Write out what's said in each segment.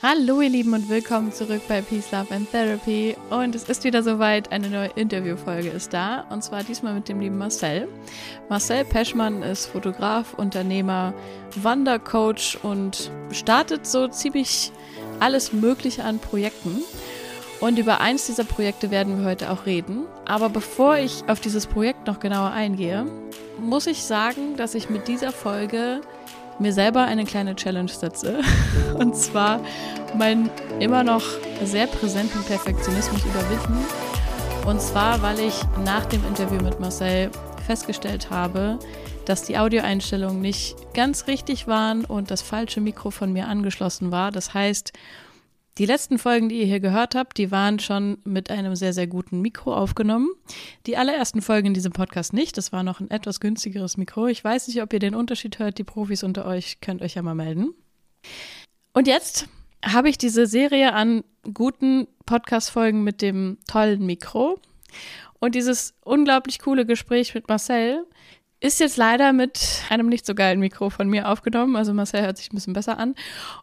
Hallo ihr Lieben und willkommen zurück bei Peace, Love and Therapy. Und es ist wieder soweit, eine neue Interviewfolge ist da. Und zwar diesmal mit dem lieben Marcel. Marcel Peschmann ist Fotograf, Unternehmer, Wandercoach und startet so ziemlich alles Mögliche an Projekten. Und über eins dieser Projekte werden wir heute auch reden. Aber bevor ich auf dieses Projekt noch genauer eingehe, muss ich sagen, dass ich mit dieser Folge mir selber eine kleine Challenge setze. Und zwar meinen immer noch sehr präsenten Perfektionismus überwinden. Und zwar, weil ich nach dem Interview mit Marcel festgestellt habe, dass die Audioeinstellungen nicht ganz richtig waren und das falsche Mikro von mir angeschlossen war. Das heißt, die letzten Folgen, die ihr hier gehört habt, die waren schon mit einem sehr, sehr guten Mikro aufgenommen. Die allerersten Folgen in diesem Podcast nicht. Das war noch ein etwas günstigeres Mikro. Ich weiß nicht, ob ihr den Unterschied hört. Die Profis unter euch könnt euch ja mal melden. Und jetzt habe ich diese Serie an guten Podcast-Folgen mit dem tollen Mikro. Und dieses unglaublich coole Gespräch mit Marcel ist jetzt leider mit einem nicht so geilen Mikro von mir aufgenommen. Also Marcel hört sich ein bisschen besser an.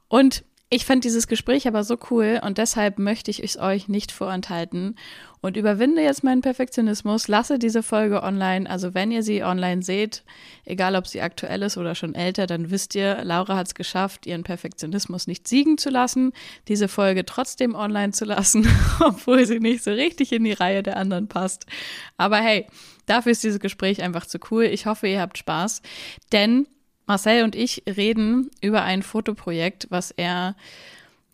Und ich fand dieses Gespräch aber so cool und deshalb möchte ich es euch nicht vorenthalten und überwinde jetzt meinen Perfektionismus, lasse diese Folge online. Also wenn ihr sie online seht, egal ob sie aktuell ist oder schon älter, dann wisst ihr, Laura hat es geschafft, ihren Perfektionismus nicht siegen zu lassen, diese Folge trotzdem online zu lassen, obwohl sie nicht so richtig in die Reihe der anderen passt. Aber hey, dafür ist dieses Gespräch einfach zu cool. Ich hoffe, ihr habt Spaß, denn Marcel und ich reden über ein Fotoprojekt, was er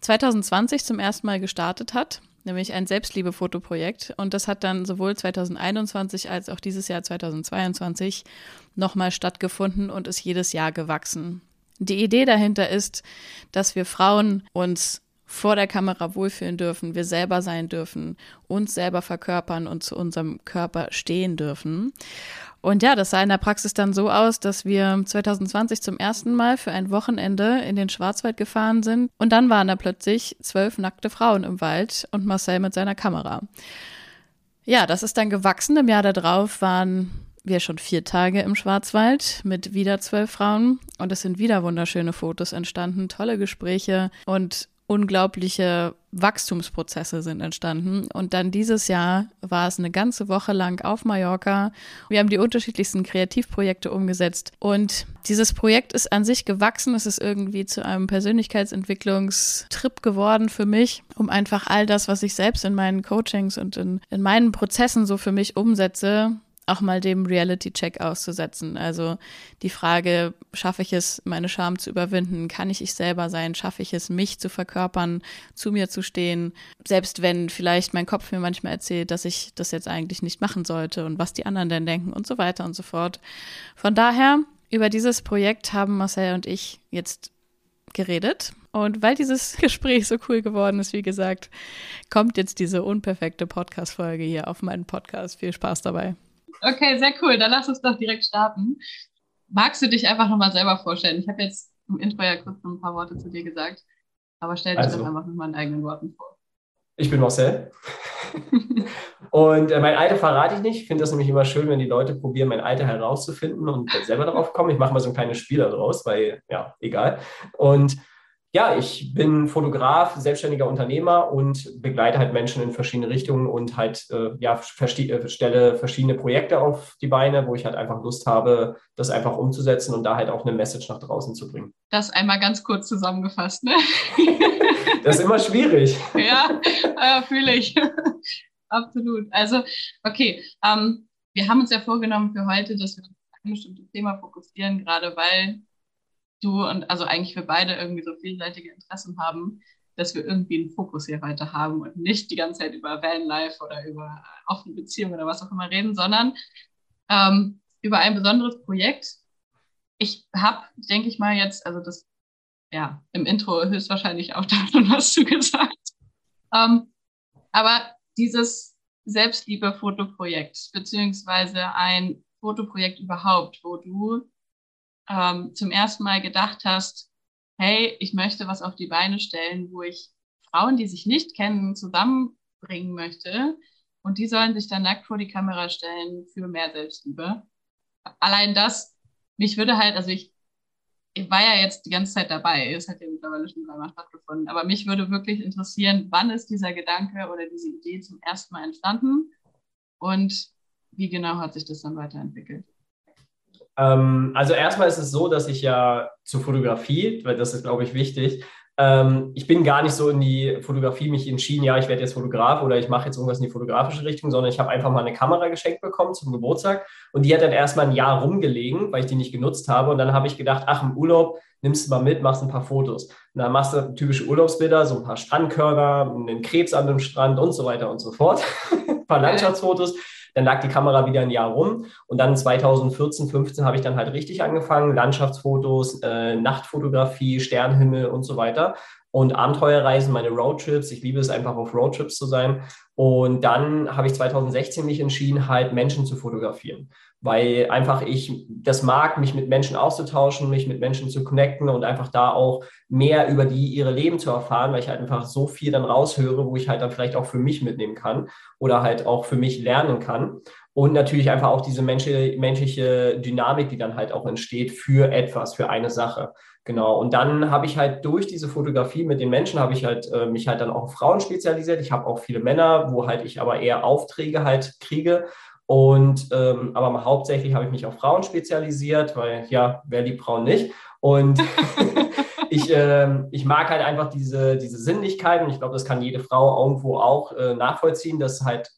2020 zum ersten Mal gestartet hat, nämlich ein Selbstliebe-Fotoprojekt. Und das hat dann sowohl 2021 als auch dieses Jahr 2022 nochmal stattgefunden und ist jedes Jahr gewachsen. Die Idee dahinter ist, dass wir Frauen uns vor der Kamera wohlfühlen dürfen, wir selber sein dürfen, uns selber verkörpern und zu unserem Körper stehen dürfen. Und ja, das sah in der Praxis dann so aus, dass wir 2020 zum ersten Mal für ein Wochenende in den Schwarzwald gefahren sind und dann waren da plötzlich zwölf nackte Frauen im Wald und Marcel mit seiner Kamera. Ja, das ist dann gewachsen. Im Jahr darauf waren wir schon vier Tage im Schwarzwald mit wieder zwölf Frauen und es sind wieder wunderschöne Fotos entstanden, tolle Gespräche und unglaubliche Wachstumsprozesse sind entstanden. Und dann dieses Jahr war es eine ganze Woche lang auf Mallorca. Wir haben die unterschiedlichsten Kreativprojekte umgesetzt. Und dieses Projekt ist an sich gewachsen. Es ist irgendwie zu einem Persönlichkeitsentwicklungstrip geworden für mich, um einfach all das, was ich selbst in meinen Coachings und in, in meinen Prozessen so für mich umsetze, auch mal dem Reality-Check auszusetzen. Also die Frage, schaffe ich es, meine Scham zu überwinden? Kann ich ich selber sein? Schaffe ich es, mich zu verkörpern, zu mir zu stehen? Selbst wenn vielleicht mein Kopf mir manchmal erzählt, dass ich das jetzt eigentlich nicht machen sollte und was die anderen denn denken und so weiter und so fort. Von daher, über dieses Projekt haben Marcel und ich jetzt geredet. Und weil dieses Gespräch so cool geworden ist, wie gesagt, kommt jetzt diese unperfekte Podcast-Folge hier auf meinen Podcast. Viel Spaß dabei. Okay, sehr cool. Dann lass uns doch direkt starten. Magst du dich einfach nochmal selber vorstellen? Ich habe jetzt im Intro ja kurz noch ein paar Worte zu dir gesagt, aber stell dich also, doch einfach nochmal in eigenen Worten vor. Ich bin Marcel. und äh, mein Alter verrate ich nicht. Ich finde das nämlich immer schön, wenn die Leute probieren, mein Alter herauszufinden und selber darauf kommen. Ich mache mal so ein kleines Spiel daraus, weil, ja, egal. Und ja, ich bin Fotograf, selbstständiger Unternehmer und begleite halt Menschen in verschiedene Richtungen und halt äh, ja äh, stelle verschiedene Projekte auf die Beine, wo ich halt einfach Lust habe, das einfach umzusetzen und da halt auch eine Message nach draußen zu bringen. Das einmal ganz kurz zusammengefasst, ne? das ist immer schwierig. ja, äh, fühle ich. Absolut. Also, okay, ähm, wir haben uns ja vorgenommen für heute, dass wir uns auf ein bestimmtes Thema fokussieren, gerade weil du und also eigentlich wir beide irgendwie so vielseitige Interessen haben, dass wir irgendwie einen Fokus hier weiter haben und nicht die ganze Zeit über Vanlife oder über offene Beziehungen oder was auch immer reden, sondern ähm, über ein besonderes Projekt. Ich habe, denke ich mal, jetzt, also das, ja, im Intro höchstwahrscheinlich auch davon was du gesagt. Ähm, aber dieses Selbstliebe-Fotoprojekt, beziehungsweise ein Fotoprojekt überhaupt, wo du ähm, zum ersten Mal gedacht hast, hey, ich möchte was auf die Beine stellen, wo ich Frauen, die sich nicht kennen, zusammenbringen möchte. Und die sollen sich dann nackt vor die Kamera stellen für mehr Selbstliebe. Allein das, mich würde halt, also ich ich war ja jetzt die ganze Zeit dabei. Es hat ja mittlerweile schon dreimal stattgefunden. Aber mich würde wirklich interessieren, wann ist dieser Gedanke oder diese Idee zum ersten Mal entstanden und wie genau hat sich das dann weiterentwickelt? Ähm, also erstmal ist es so, dass ich ja zur Fotografie, weil das ist, glaube ich, wichtig, ähm, ich bin gar nicht so in die Fotografie mich entschieden, ja, ich werde jetzt Fotograf oder ich mache jetzt irgendwas in die fotografische Richtung, sondern ich habe einfach mal eine Kamera geschenkt bekommen zum Geburtstag und die hat dann erstmal ein Jahr rumgelegen, weil ich die nicht genutzt habe und dann habe ich gedacht, ach, im Urlaub nimmst du mal mit, machst ein paar Fotos. Und dann machst du typische Urlaubsbilder, so ein paar Strandkörner, einen Krebs an dem Strand und so weiter und so fort, ein paar Landschaftsfotos. Dann lag die Kamera wieder ein Jahr rum und dann 2014, 15 habe ich dann halt richtig angefangen, Landschaftsfotos, äh, Nachtfotografie, Sternhimmel und so weiter und Abenteuerreisen, meine Roadtrips. Ich liebe es einfach auf Roadtrips zu sein. Und dann habe ich 2016 mich entschieden, halt Menschen zu fotografieren, weil einfach ich das mag, mich mit Menschen auszutauschen, mich mit Menschen zu connecten und einfach da auch mehr über die ihre Leben zu erfahren, weil ich halt einfach so viel dann raushöre, wo ich halt dann vielleicht auch für mich mitnehmen kann oder halt auch für mich lernen kann. Und natürlich einfach auch diese menschliche Dynamik, die dann halt auch entsteht für etwas, für eine Sache. Genau. Und dann habe ich halt durch diese Fotografie mit den Menschen, habe ich halt äh, mich halt dann auch auf Frauen spezialisiert. Ich habe auch viele Männer, wo halt ich aber eher Aufträge halt kriege. Und ähm, aber hauptsächlich habe ich mich auf Frauen spezialisiert, weil ja, wer liebt Frauen nicht? Und ich, äh, ich mag halt einfach diese, diese Sinnlichkeit und ich glaube, das kann jede Frau irgendwo auch äh, nachvollziehen, dass halt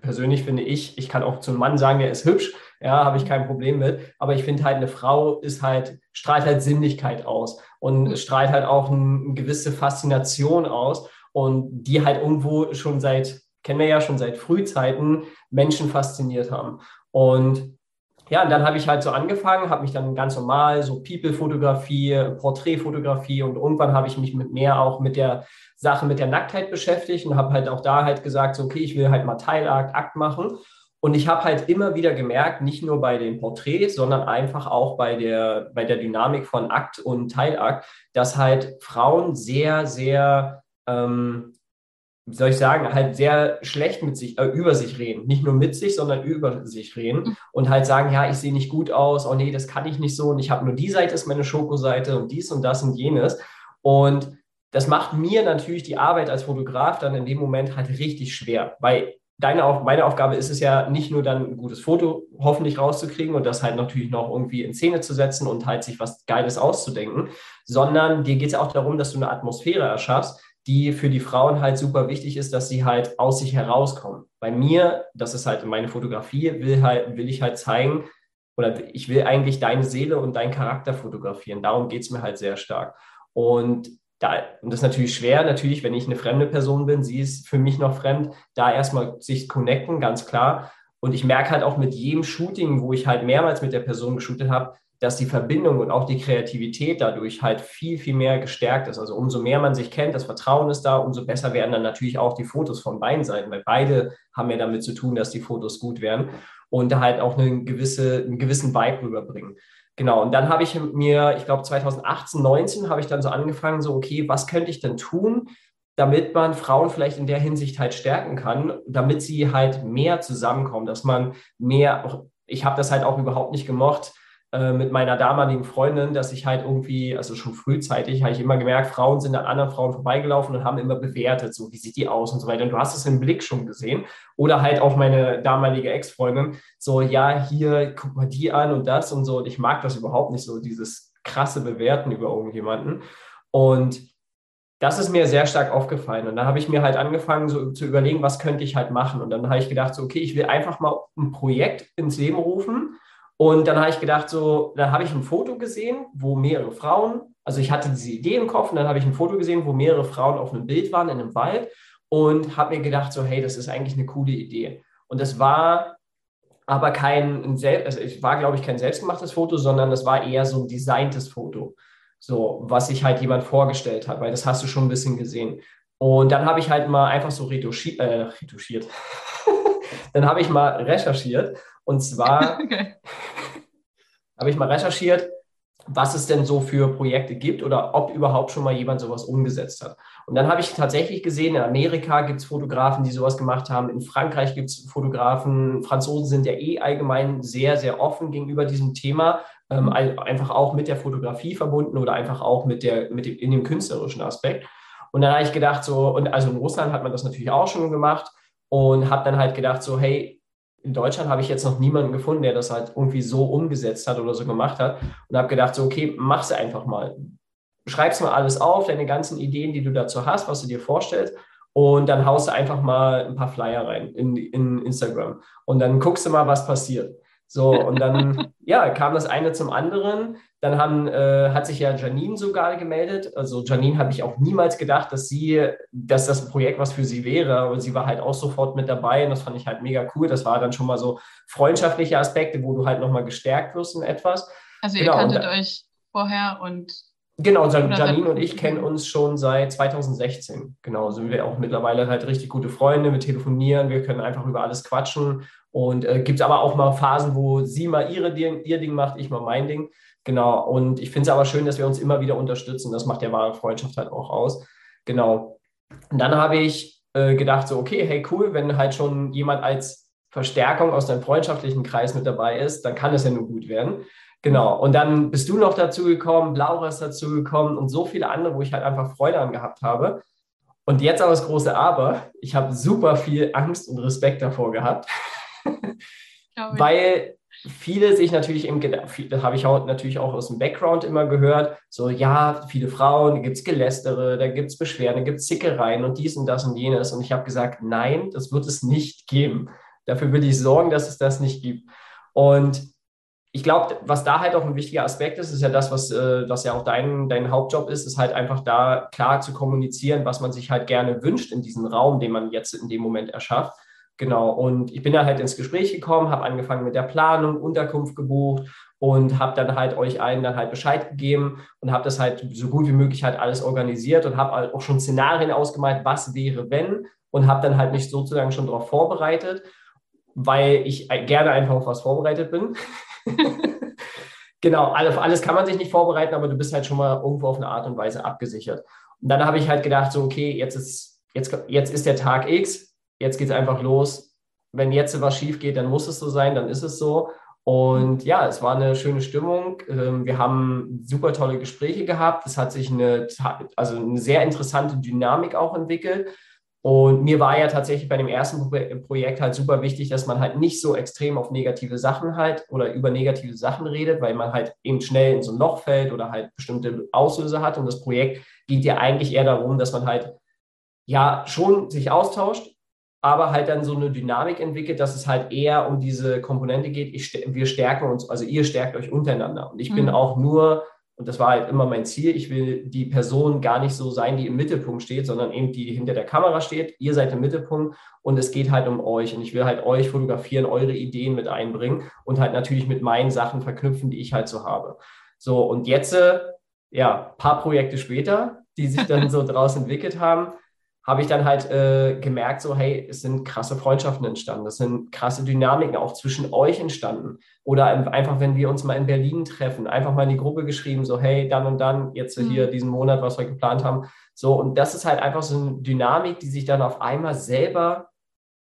persönlich finde ich, ich kann auch zum Mann sagen, er ist hübsch, ja, habe ich kein Problem mit. Aber ich finde halt, eine Frau ist halt, strahlt halt Sinnlichkeit aus und mhm. strahlt halt auch eine gewisse Faszination aus und die halt irgendwo schon seit, kennen wir ja schon seit Frühzeiten, Menschen fasziniert haben. Und ja, und dann habe ich halt so angefangen, habe mich dann ganz normal so People-Fotografie, Porträtfotografie und irgendwann habe ich mich mit mehr auch mit der Sache mit der Nacktheit beschäftigt und habe halt auch da halt gesagt, so, okay, ich will halt mal Teilakt, Akt machen. Und ich habe halt immer wieder gemerkt, nicht nur bei den Porträts, sondern einfach auch bei der, bei der Dynamik von Akt und Teilakt, dass halt Frauen sehr, sehr, ähm, wie soll ich sagen, halt sehr schlecht mit sich, äh, über sich reden. Nicht nur mit sich, sondern über sich reden mhm. und halt sagen, ja, ich sehe nicht gut aus, oh nee, das kann ich nicht so und ich habe nur die Seite ist meine Schokoseite und dies und das und jenes. Und das macht mir natürlich die Arbeit als Fotograf dann in dem Moment halt richtig schwer, weil deine Auf meine Aufgabe ist es ja nicht nur dann ein gutes Foto hoffentlich rauszukriegen und das halt natürlich noch irgendwie in Szene zu setzen und halt sich was Geiles auszudenken, sondern dir geht es auch darum, dass du eine Atmosphäre erschaffst, die für die Frauen halt super wichtig ist, dass sie halt aus sich herauskommen. Bei mir, das ist halt meine Fotografie, will halt, will ich halt zeigen, oder ich will eigentlich deine Seele und deinen Charakter fotografieren. Darum geht es mir halt sehr stark. Und da, und das ist natürlich schwer, natürlich, wenn ich eine fremde Person bin, sie ist für mich noch fremd, da erstmal sich connecten, ganz klar. Und ich merke halt auch mit jedem Shooting, wo ich halt mehrmals mit der Person geshootet habe, dass die Verbindung und auch die Kreativität dadurch halt viel, viel mehr gestärkt ist. Also umso mehr man sich kennt, das Vertrauen ist da, umso besser werden dann natürlich auch die Fotos von beiden Seiten, weil beide haben ja damit zu tun, dass die Fotos gut werden und da halt auch eine gewisse, einen gewissen Vibe rüberbringen. Genau, und dann habe ich mir, ich glaube 2018, 19 habe ich dann so angefangen, so, okay, was könnte ich denn tun, damit man Frauen vielleicht in der Hinsicht halt stärken kann, damit sie halt mehr zusammenkommen, dass man mehr, ich habe das halt auch überhaupt nicht gemocht, äh, mit meiner damaligen Freundin, dass ich halt irgendwie, also schon frühzeitig, habe ich immer gemerkt, Frauen sind an anderen Frauen vorbeigelaufen und haben immer bewertet, so wie sieht die aus und so weiter. Und du hast es im Blick schon gesehen. Oder halt auch meine damalige Ex-Freundin, so, ja, hier, guck mal die an und das und so. Und ich mag das überhaupt nicht so, dieses krasse Bewerten über irgendjemanden. Und das ist mir sehr stark aufgefallen. Und dann habe ich mir halt angefangen, so zu überlegen, was könnte ich halt machen. Und dann habe ich gedacht, so, okay, ich will einfach mal ein Projekt ins Leben rufen, und dann habe ich gedacht, so, dann habe ich ein Foto gesehen, wo mehrere Frauen, also ich hatte diese Idee im Kopf und dann habe ich ein Foto gesehen, wo mehrere Frauen auf einem Bild waren in einem Wald und habe mir gedacht, so, hey, das ist eigentlich eine coole Idee. Und das war aber kein, also es war, glaube ich, kein selbstgemachtes Foto, sondern das war eher so ein designtes Foto. So, was sich halt jemand vorgestellt hat, weil das hast du schon ein bisschen gesehen. Und dann habe ich halt mal einfach so retuschiert, äh, retuschiert. dann habe ich mal recherchiert und zwar okay. Habe ich mal recherchiert, was es denn so für Projekte gibt oder ob überhaupt schon mal jemand sowas umgesetzt hat. Und dann habe ich tatsächlich gesehen, in Amerika gibt es Fotografen, die sowas gemacht haben, in Frankreich gibt es Fotografen, Franzosen sind ja eh allgemein sehr, sehr offen gegenüber diesem Thema, Ähm, einfach auch mit der Fotografie verbunden oder einfach auch mit der, mit dem, in dem künstlerischen Aspekt. Und dann habe ich gedacht, so, und also in Russland hat man das natürlich auch schon gemacht und habe dann halt gedacht, so, hey, in Deutschland habe ich jetzt noch niemanden gefunden, der das halt irgendwie so umgesetzt hat oder so gemacht hat. Und habe gedacht, so, okay, mach es einfach mal. Schreib's mal alles auf, deine ganzen Ideen, die du dazu hast, was du dir vorstellst. Und dann haust du einfach mal ein paar Flyer rein in, in Instagram. Und dann guckst du mal, was passiert. So, und dann, ja, kam das eine zum anderen. Dann haben, äh, hat sich ja Janine sogar gemeldet. Also Janine habe ich auch niemals gedacht, dass sie, dass das ein Projekt was für sie wäre. Aber sie war halt auch sofort mit dabei und das fand ich halt mega cool. Das war dann schon mal so freundschaftliche Aspekte, wo du halt nochmal gestärkt wirst in etwas. Also ihr genau, kanntet euch vorher und Genau, Janine und ich kennen uns schon seit 2016. Genau, sind wir auch mittlerweile halt richtig gute Freunde. Wir telefonieren, wir können einfach über alles quatschen. Und äh, gibt es aber auch mal Phasen, wo sie mal ihre, ihr Ding macht, ich mal mein Ding. Genau. Und ich finde es aber schön, dass wir uns immer wieder unterstützen. Das macht ja wahre Freundschaft halt auch aus. Genau. Und dann habe ich äh, gedacht, so, okay, hey, cool, wenn halt schon jemand als Verstärkung aus deinem freundschaftlichen Kreis mit dabei ist, dann kann es ja nur gut werden. Genau. Und dann bist du noch dazu gekommen, Laura ist dazu gekommen und so viele andere, wo ich halt einfach Freude an gehabt habe. Und jetzt aber das große Aber. Ich habe super viel Angst und Respekt davor gehabt. Weil viele sich natürlich im, das habe ich auch natürlich auch aus dem Background immer gehört, so ja, viele Frauen, da gibt es Gelästere, da gibt es Beschwerden, da gibt es Zickereien und dies und das und jenes. Und ich habe gesagt, nein, das wird es nicht geben. Dafür will ich sorgen, dass es das nicht gibt. Und ich glaube, was da halt auch ein wichtiger Aspekt ist, ist ja das, was, äh, was ja auch dein, dein Hauptjob ist, ist halt einfach da klar zu kommunizieren, was man sich halt gerne wünscht in diesem Raum, den man jetzt in dem Moment erschafft. Genau, und ich bin da halt ins Gespräch gekommen, habe angefangen mit der Planung, Unterkunft gebucht und habe dann halt euch allen dann halt Bescheid gegeben und habe das halt so gut wie möglich halt alles organisiert und habe halt auch schon Szenarien ausgemalt, was wäre, wenn und habe dann halt mich sozusagen schon darauf vorbereitet, weil ich gerne einfach auf was vorbereitet bin. genau, auf alles kann man sich nicht vorbereiten, aber du bist halt schon mal irgendwo auf eine Art und Weise abgesichert. Und dann habe ich halt gedacht, so, okay, jetzt ist, jetzt, jetzt ist der Tag X, jetzt geht es einfach los. Wenn jetzt was schief geht, dann muss es so sein, dann ist es so. Und ja, es war eine schöne Stimmung. Ähm, wir haben super tolle Gespräche gehabt. Es hat sich eine, also eine sehr interessante Dynamik auch entwickelt. Und mir war ja tatsächlich bei dem ersten Projekt halt super wichtig, dass man halt nicht so extrem auf negative Sachen halt oder über negative Sachen redet, weil man halt eben schnell in so ein Loch fällt oder halt bestimmte Auslöser hat. Und das Projekt geht ja eigentlich eher darum, dass man halt ja schon sich austauscht, aber halt dann so eine Dynamik entwickelt, dass es halt eher um diese Komponente geht, ich, wir stärken uns, also ihr stärkt euch untereinander. Und ich mhm. bin auch nur, und das war halt immer mein Ziel, ich will die Person gar nicht so sein, die im Mittelpunkt steht, sondern eben die, die hinter der Kamera steht. Ihr seid im Mittelpunkt und es geht halt um euch. Und ich will halt euch fotografieren, eure Ideen mit einbringen und halt natürlich mit meinen Sachen verknüpfen, die ich halt so habe. So, und jetzt, äh, ja, paar Projekte später, die sich dann so daraus entwickelt haben, habe ich dann halt äh, gemerkt, so, hey, es sind krasse Freundschaften entstanden, es sind krasse Dynamiken auch zwischen euch entstanden. Oder einfach, wenn wir uns mal in Berlin treffen, einfach mal in die Gruppe geschrieben, so, hey, dann und dann, jetzt mhm. hier diesen Monat, was wir geplant haben. So, und das ist halt einfach so eine Dynamik, die sich dann auf einmal selber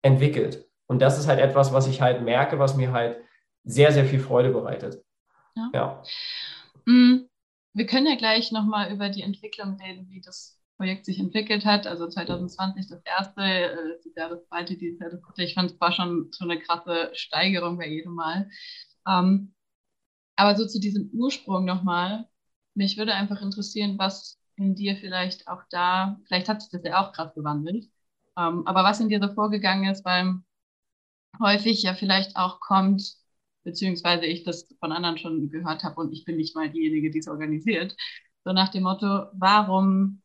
entwickelt. Und das ist halt etwas, was ich halt merke, was mir halt sehr, sehr viel Freude bereitet. Ja. ja. Mhm. Wir können ja gleich nochmal über die Entwicklung reden, wie das Projekt sich entwickelt hat. Also 2020 das erste, äh, das zweite, dieses Jahr das dritte. Ich fand es war schon so eine krasse Steigerung bei jedem Mal. Ähm, aber so zu diesem Ursprung nochmal, mich würde einfach interessieren, was in dir vielleicht auch da, vielleicht hat sich das ja auch krass gewandelt, ähm, aber was in dir so vorgegangen ist, weil häufig ja vielleicht auch kommt, beziehungsweise ich das von anderen schon gehört habe und ich bin nicht mal diejenige, die es organisiert, so nach dem Motto, warum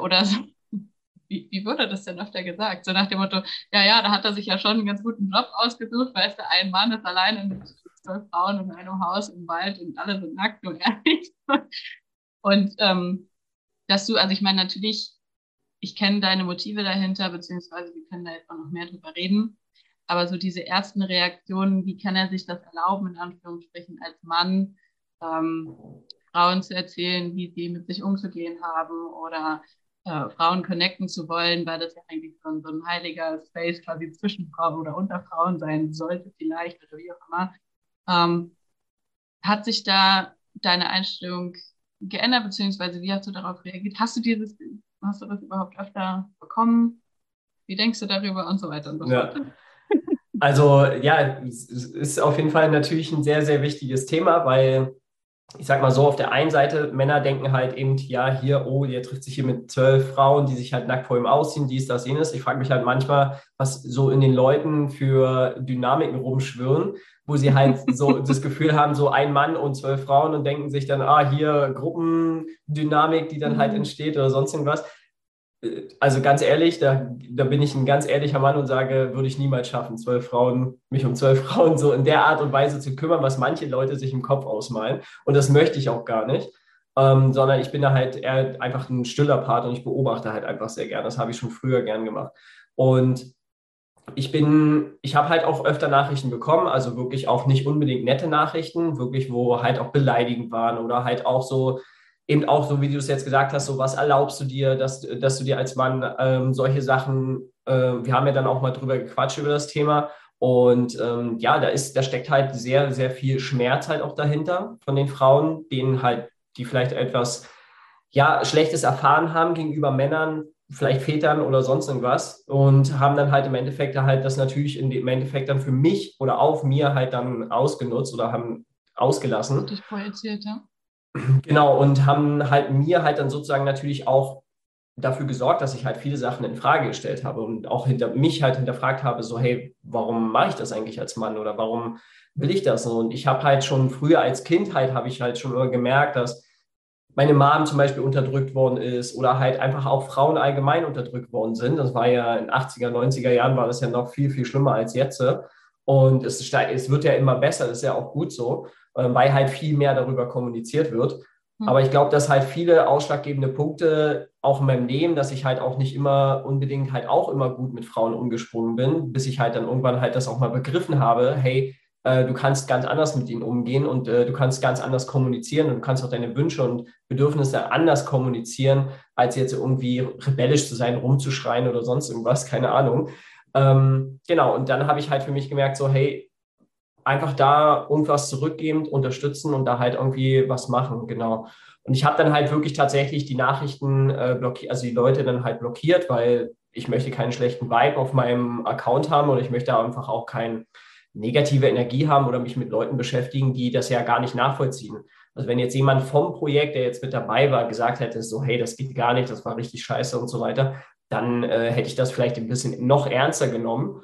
oder so, wie, wie wurde das denn öfter gesagt? So nach dem Motto, ja, ja, da hat er sich ja schon einen ganz guten Job ausgesucht, weißt du, ein Mann ist alleine mit zwölf Frauen in einem Haus im Wald und alle sind nackt und ehrlich. Und ähm, dass du, also ich meine, natürlich, ich kenne deine Motive dahinter, beziehungsweise wir können da jetzt auch noch mehr drüber reden. Aber so diese ersten Reaktionen, wie kann er sich das erlauben, in Anführungsstrichen, als Mann, ähm, Frauen zu erzählen, wie sie mit sich umzugehen haben oder äh, Frauen connecten zu wollen, weil das ja eigentlich so, so ein heiliger Space quasi zwischen Frauen oder unter Frauen sein sollte vielleicht oder wie auch immer. Ähm, hat sich da deine Einstellung geändert, beziehungsweise wie hast du darauf reagiert? Hast du dieses, hast du das überhaupt öfter bekommen? Wie denkst du darüber und so weiter und so fort? Ja. Also ja, es ist auf jeden Fall natürlich ein sehr, sehr wichtiges Thema, weil ich sag mal so, auf der einen Seite, Männer denken halt eben, ja, hier, oh, der trifft sich hier mit zwölf Frauen, die sich halt nackt vor ihm ausziehen, dies, das, jenes. Ich frage mich halt manchmal, was so in den Leuten für Dynamiken rumschwirren, wo sie halt so das Gefühl haben, so ein Mann und zwölf Frauen und denken sich dann, ah, hier Gruppendynamik, die dann halt mhm. entsteht oder sonst irgendwas also ganz ehrlich, da, da bin ich ein ganz ehrlicher Mann und sage, würde ich niemals schaffen, zwölf Frauen, mich um zwölf Frauen so in der Art und Weise zu kümmern, was manche Leute sich im Kopf ausmalen. Und das möchte ich auch gar nicht. Ähm, sondern ich bin da halt eher einfach ein stiller Part und ich beobachte halt einfach sehr gern. Das habe ich schon früher gern gemacht. Und ich bin, ich habe halt auch öfter Nachrichten bekommen, also wirklich auch nicht unbedingt nette Nachrichten, wirklich, wo halt auch beleidigend waren oder halt auch so, eben auch so, wie du es jetzt gesagt hast, so was erlaubst du dir, dass, dass du dir als Mann ähm, solche Sachen, äh, wir haben ja dann auch mal drüber gequatscht über das Thema. Und ähm, ja, da ist, da steckt halt sehr, sehr viel Schmerz halt auch dahinter von den Frauen, denen halt, die vielleicht etwas ja, Schlechtes erfahren haben gegenüber Männern, vielleicht Vätern oder sonst irgendwas und haben dann halt im Endeffekt halt das natürlich im Endeffekt dann für mich oder auf mir halt dann ausgenutzt oder haben ausgelassen. Dich projiziert, ja. Genau, und haben halt mir halt dann sozusagen natürlich auch dafür gesorgt, dass ich halt viele Sachen in Frage gestellt habe und auch hinter mich halt hinterfragt habe, so hey, warum mache ich das eigentlich als Mann oder warum will ich das? Und ich habe halt schon früher als Kind halt, habe ich halt schon immer gemerkt, dass meine Mom zum Beispiel unterdrückt worden ist oder halt einfach auch Frauen allgemein unterdrückt worden sind. Das war ja in 80er, 90er Jahren war das ja noch viel, viel schlimmer als jetzt. Und es, es wird ja immer besser, das ist ja auch gut so. Ähm, weil halt viel mehr darüber kommuniziert wird. Mhm. Aber ich glaube, dass halt viele ausschlaggebende Punkte auch in meinem Leben, dass ich halt auch nicht immer unbedingt halt auch immer gut mit Frauen umgesprungen bin, bis ich halt dann irgendwann halt das auch mal begriffen habe, hey, äh, du kannst ganz anders mit ihnen umgehen und äh, du kannst ganz anders kommunizieren und du kannst auch deine Wünsche und Bedürfnisse anders kommunizieren, als jetzt irgendwie rebellisch zu sein, rumzuschreien oder sonst irgendwas, keine Ahnung. Ähm, genau, und dann habe ich halt für mich gemerkt, so, hey, einfach da irgendwas zurückgebend unterstützen und da halt irgendwie was machen, genau. Und ich habe dann halt wirklich tatsächlich die Nachrichten äh, blockiert, also die Leute dann halt blockiert, weil ich möchte keinen schlechten Vibe auf meinem Account haben und ich möchte einfach auch keine negative Energie haben oder mich mit Leuten beschäftigen, die das ja gar nicht nachvollziehen. Also wenn jetzt jemand vom Projekt, der jetzt mit dabei war, gesagt hätte, so hey, das geht gar nicht, das war richtig scheiße und so weiter, dann äh, hätte ich das vielleicht ein bisschen noch ernster genommen.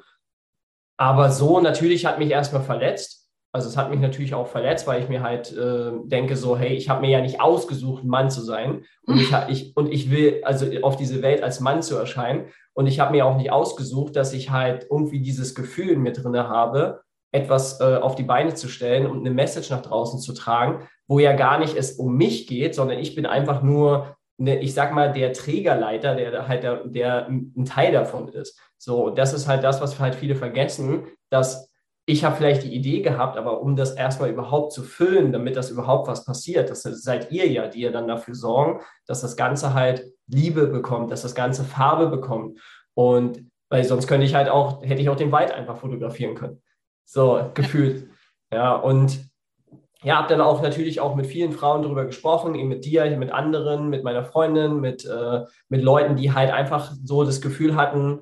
Aber so natürlich hat mich erstmal verletzt. Also es hat mich natürlich auch verletzt, weil ich mir halt äh, denke so, hey, ich habe mir ja nicht ausgesucht, Mann zu sein. Und ich, ich, und ich will also auf diese Welt als Mann zu erscheinen. Und ich habe mir auch nicht ausgesucht, dass ich halt irgendwie dieses Gefühl in mir drin habe, etwas äh, auf die Beine zu stellen und eine Message nach draußen zu tragen, wo ja gar nicht es um mich geht, sondern ich bin einfach nur, eine, ich sag mal, der Trägerleiter, der halt der, der ein Teil davon ist. So, das ist halt das, was halt viele vergessen, dass ich habe vielleicht die Idee gehabt, aber um das erstmal überhaupt zu füllen, damit das überhaupt was passiert, das seid ihr ja, die ihr dann dafür sorgen, dass das Ganze halt Liebe bekommt, dass das Ganze Farbe bekommt. Und weil sonst könnte ich halt auch, hätte ich auch den Wald einfach fotografieren können. So, gefühlt. Ja, und ja, habe dann auch natürlich auch mit vielen Frauen darüber gesprochen, eben mit dir, mit anderen, mit meiner Freundin, mit, äh, mit Leuten, die halt einfach so das Gefühl hatten,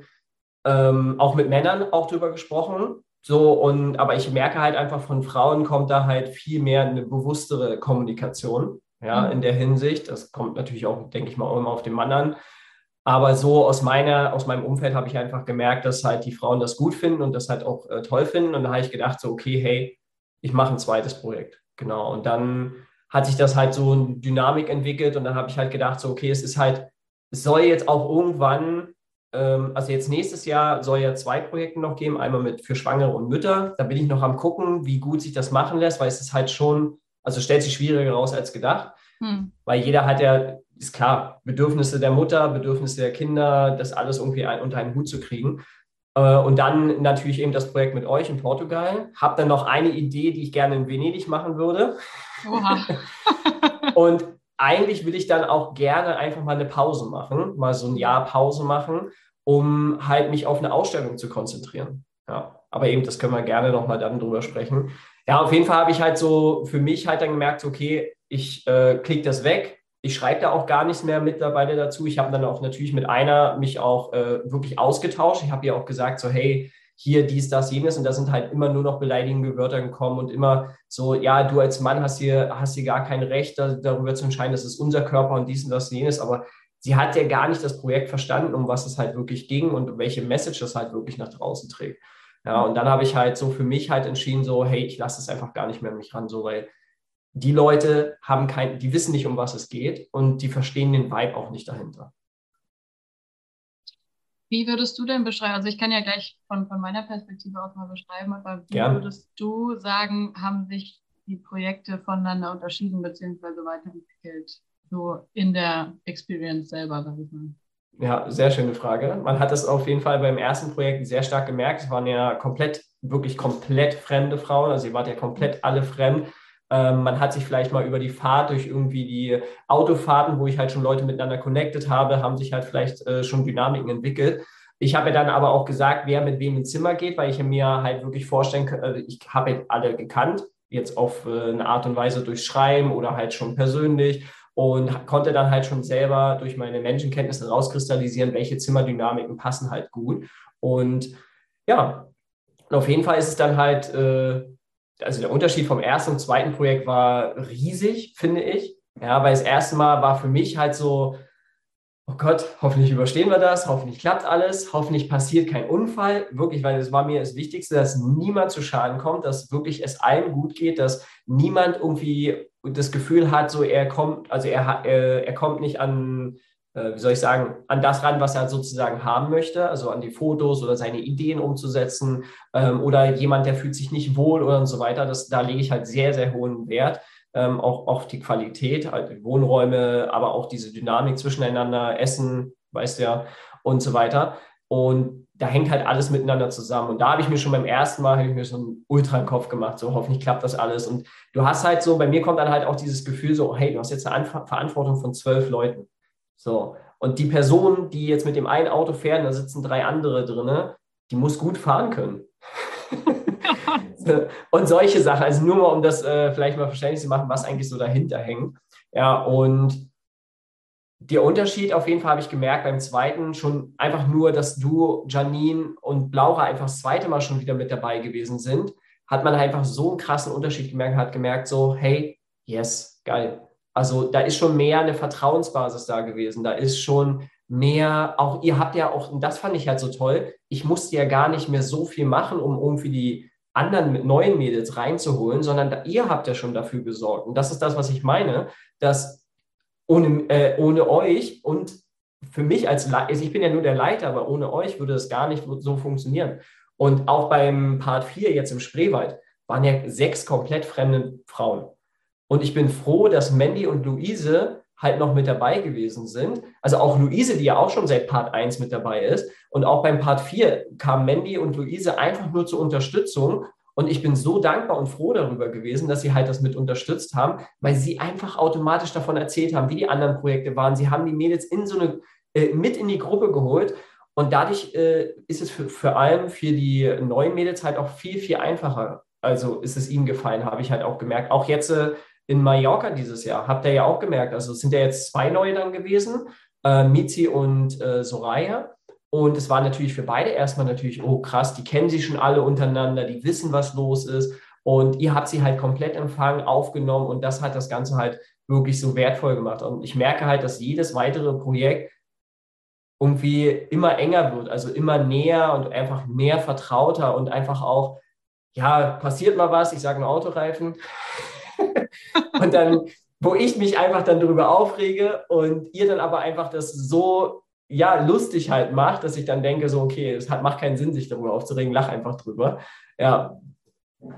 ähm, auch mit Männern auch drüber gesprochen. So, und aber ich merke halt einfach, von Frauen kommt da halt viel mehr eine bewusstere Kommunikation, ja, mhm. in der Hinsicht. Das kommt natürlich auch, denke ich mal, immer auf den Mann an. Aber so aus meiner, aus meinem Umfeld habe ich einfach gemerkt, dass halt die Frauen das gut finden und das halt auch äh, toll finden. Und da habe ich gedacht, so, okay, hey, ich mache ein zweites Projekt. Genau. Und dann hat sich das halt so eine Dynamik entwickelt und dann habe ich halt gedacht, so, okay, es ist halt, es soll jetzt auch irgendwann ähm, also jetzt nächstes Jahr soll ja zwei Projekte noch geben, einmal mit für Schwangere und Mütter. Da bin ich noch am gucken, wie gut sich das machen lässt, weil es ist halt schon, also stellt sich schwieriger raus als gedacht, hm. weil jeder hat ja, ist klar, Bedürfnisse der Mutter, Bedürfnisse der Kinder, das alles irgendwie ein, unter einen Hut zu kriegen. Äh, und dann natürlich eben das Projekt mit euch in Portugal. Hab dann noch eine Idee, die ich gerne in Venedig machen würde. Oha. und eigentlich will ich dann auch gerne einfach mal eine Pause machen, mal so ein Jahr Pause machen, um halt mich auf eine Ausstellung zu konzentrieren. Ja, aber eben, das können wir gerne nochmal dann drüber sprechen. Ja, auf jeden Fall habe ich halt so für mich halt dann gemerkt, okay, ich äh, klicke das weg. Ich schreibe da auch gar nichts mehr mittlerweile dazu. Ich habe dann auch natürlich mit einer mich auch äh, wirklich ausgetauscht. Ich habe ihr auch gesagt, so, hey, hier dies, das, jenes. Und da sind halt immer nur noch beleidigende Wörter gekommen und immer so, ja, du als Mann hast hier, hast hier gar kein Recht, darüber zu entscheiden, das ist unser Körper und dies und das, jenes. Aber sie hat ja gar nicht das Projekt verstanden, um was es halt wirklich ging und welche Message das halt wirklich nach draußen trägt. Ja, und dann habe ich halt so für mich halt entschieden, so, hey, ich lasse es einfach gar nicht mehr an mich ran, so, weil die Leute haben kein, die wissen nicht, um was es geht und die verstehen den Vibe auch nicht dahinter. Wie würdest du denn beschreiben, also ich kann ja gleich von, von meiner Perspektive aus mal beschreiben, aber wie Gern. würdest du sagen, haben sich die Projekte voneinander unterschieden bzw. weiterentwickelt, so in der Experience selber, sag ich mal? Ja, sehr schöne Frage. Man hat es auf jeden Fall beim ersten Projekt sehr stark gemerkt. Es waren ja komplett, wirklich komplett fremde Frauen. Also ihr wart ja komplett alle fremd. Ähm, man hat sich vielleicht mal über die Fahrt, durch irgendwie die Autofahrten, wo ich halt schon Leute miteinander connected habe, haben sich halt vielleicht äh, schon Dynamiken entwickelt. Ich habe dann aber auch gesagt, wer mit wem ins Zimmer geht, weil ich mir halt wirklich vorstellen kann, also ich habe halt alle gekannt, jetzt auf äh, eine Art und Weise durch Schreiben oder halt schon persönlich und konnte dann halt schon selber durch meine Menschenkenntnisse rauskristallisieren, welche Zimmerdynamiken passen halt gut. Und ja, auf jeden Fall ist es dann halt, äh, also der Unterschied vom ersten und zweiten Projekt war riesig, finde ich. Ja, weil das erste Mal war für mich halt so, oh Gott, hoffentlich überstehen wir das, hoffentlich klappt alles, hoffentlich passiert kein Unfall. Wirklich, weil es war mir das Wichtigste, dass niemand zu Schaden kommt, dass wirklich es allen gut geht, dass niemand irgendwie das Gefühl hat, so er kommt, also er, er, er kommt nicht an, äh, wie soll ich sagen, an das ran, was er sozusagen haben möchte, also an die Fotos oder seine Ideen umzusetzen ähm, oder jemand, der fühlt sich nicht wohl oder und so weiter. Das, da lege ich halt sehr, sehr hohen Wert. Ähm, auch, auch die Qualität, halt Wohnräume, aber auch diese Dynamik zwischeneinander, Essen, weißt du ja, und so weiter. Und da hängt halt alles miteinander zusammen. Und da habe ich mir schon beim ersten Mal ich mir so einen Ultra Kopf gemacht, so hoffentlich klappt das alles. Und du hast halt so, bei mir kommt dann halt auch dieses Gefühl so, hey, du hast jetzt eine Verantwortung von zwölf Leuten. So. Und die Person, die jetzt mit dem einen Auto fährt, da sitzen drei andere drin, die muss gut fahren können. und solche Sachen, also nur mal, um das äh, vielleicht mal verständlich zu machen, was eigentlich so dahinter hängt. Ja, und der Unterschied auf jeden Fall habe ich gemerkt beim zweiten schon einfach nur, dass du, Janine und Laura einfach das zweite Mal schon wieder mit dabei gewesen sind, hat man einfach so einen krassen Unterschied gemerkt, hat gemerkt so, hey, yes, geil. Also da ist schon mehr eine Vertrauensbasis da gewesen. Da ist schon mehr, auch ihr habt ja auch, und das fand ich halt so toll, ich musste ja gar nicht mehr so viel machen, um irgendwie die anderen mit neuen Mädels reinzuholen, sondern ihr habt ja schon dafür gesorgt. Und das ist das, was ich meine, dass ohne, äh, ohne euch und für mich als Leiter, also ich bin ja nur der Leiter, aber ohne euch würde es gar nicht so funktionieren. Und auch beim Part 4 jetzt im Spreewald waren ja sechs komplett fremde Frauen. Und ich bin froh, dass Mandy und Luise halt noch mit dabei gewesen sind. Also auch Luise, die ja auch schon seit Part 1 mit dabei ist. Und auch beim Part 4 kamen Mandy und Luise einfach nur zur Unterstützung und ich bin so dankbar und froh darüber gewesen, dass sie halt das mit unterstützt haben, weil sie einfach automatisch davon erzählt haben, wie die anderen Projekte waren. Sie haben die Mädels in so eine, äh, mit in die Gruppe geholt. Und dadurch äh, ist es für, vor allem für die neuen Mädels halt auch viel, viel einfacher. Also ist es ihnen gefallen, habe ich halt auch gemerkt. Auch jetzt äh, in Mallorca dieses Jahr, habt ihr ja auch gemerkt. Also es sind ja jetzt zwei neue dann gewesen, äh, Mizi und äh, Soraya. Und es war natürlich für beide erstmal natürlich, oh krass, die kennen sich schon alle untereinander, die wissen, was los ist. Und ihr habt sie halt komplett empfangen, aufgenommen und das hat das Ganze halt wirklich so wertvoll gemacht. Und ich merke halt, dass jedes weitere Projekt irgendwie immer enger wird, also immer näher und einfach mehr vertrauter und einfach auch, ja, passiert mal was, ich sage ein Autoreifen. und dann, wo ich mich einfach dann darüber aufrege und ihr dann aber einfach das so ja, lustig halt macht, dass ich dann denke, so, okay, es hat, macht keinen Sinn, sich darüber aufzuregen, lach einfach drüber. Ja.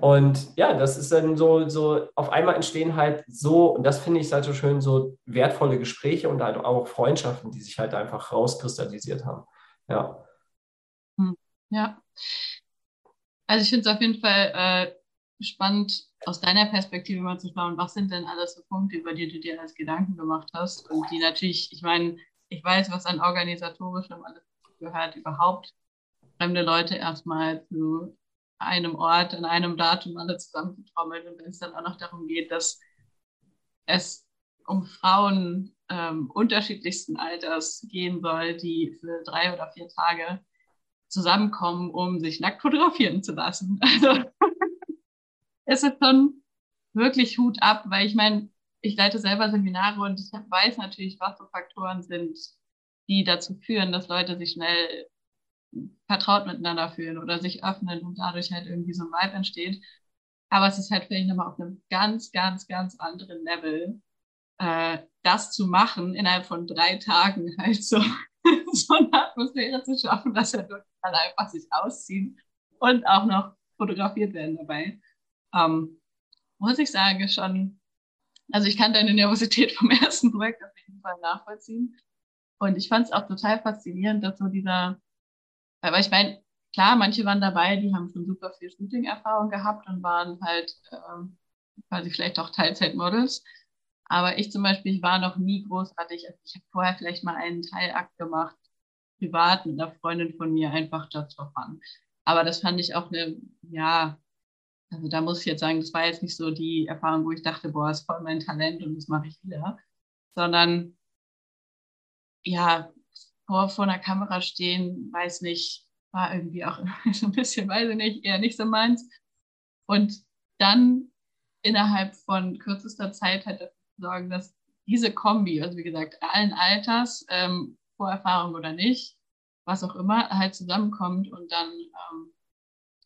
Und ja, das ist dann so, so, auf einmal entstehen halt so, und das finde ich halt so schön, so wertvolle Gespräche und halt auch Freundschaften, die sich halt einfach rauskristallisiert haben. Ja. Hm, ja. Also ich finde es auf jeden Fall äh, spannend, aus deiner Perspektive mal zu schauen, was sind denn alles so Punkte, über die du dir als Gedanken gemacht hast und die natürlich, ich meine, ich weiß, was an organisatorischem alles gehört, überhaupt fremde Leute erstmal zu einem Ort, an einem Datum alle zusammenzutrommeln und wenn es dann auch noch darum geht, dass es um Frauen ähm, unterschiedlichsten Alters gehen soll, die für drei oder vier Tage zusammenkommen, um sich nackt fotografieren zu lassen. Also es ist schon wirklich Hut ab, weil ich meine, ich leite selber Seminare und ich weiß natürlich, was so Faktoren sind, die dazu führen, dass Leute sich schnell vertraut miteinander fühlen oder sich öffnen und dadurch halt irgendwie so ein Vibe entsteht. Aber es ist halt vielleicht nochmal auf einem ganz, ganz, ganz anderen Level, äh, das zu machen, innerhalb von drei Tagen halt so, so eine Atmosphäre zu schaffen, dass er dort alle einfach sich ausziehen und auch noch fotografiert werden dabei. Ähm, muss ich sagen, schon, also ich kann deine Nervosität vom ersten Projekt auf jeden Fall nachvollziehen. Und ich fand es auch total faszinierend, dass so dieser, weil ich meine, klar, manche waren dabei, die haben schon super viel Shooting-Erfahrung gehabt und waren halt ähm, quasi vielleicht auch Teilzeitmodels. Aber ich zum Beispiel, ich war noch nie großartig. Also ich habe vorher vielleicht mal einen Teilakt gemacht, privat mit einer Freundin von mir, einfach just for fun. Aber das fand ich auch eine, ja, also da muss ich jetzt sagen, das war jetzt nicht so die Erfahrung, wo ich dachte, boah, ist voll mein Talent und das mache ich wieder. Sondern, ja, vor, einer Kamera stehen, weiß nicht, war irgendwie auch so ein bisschen, weiß ich nicht, eher nicht so meins. Und dann innerhalb von kürzester Zeit halt sorgen, dass diese Kombi, also wie gesagt, allen Alters, ähm, Vorerfahrung oder nicht, was auch immer, halt zusammenkommt und dann ähm,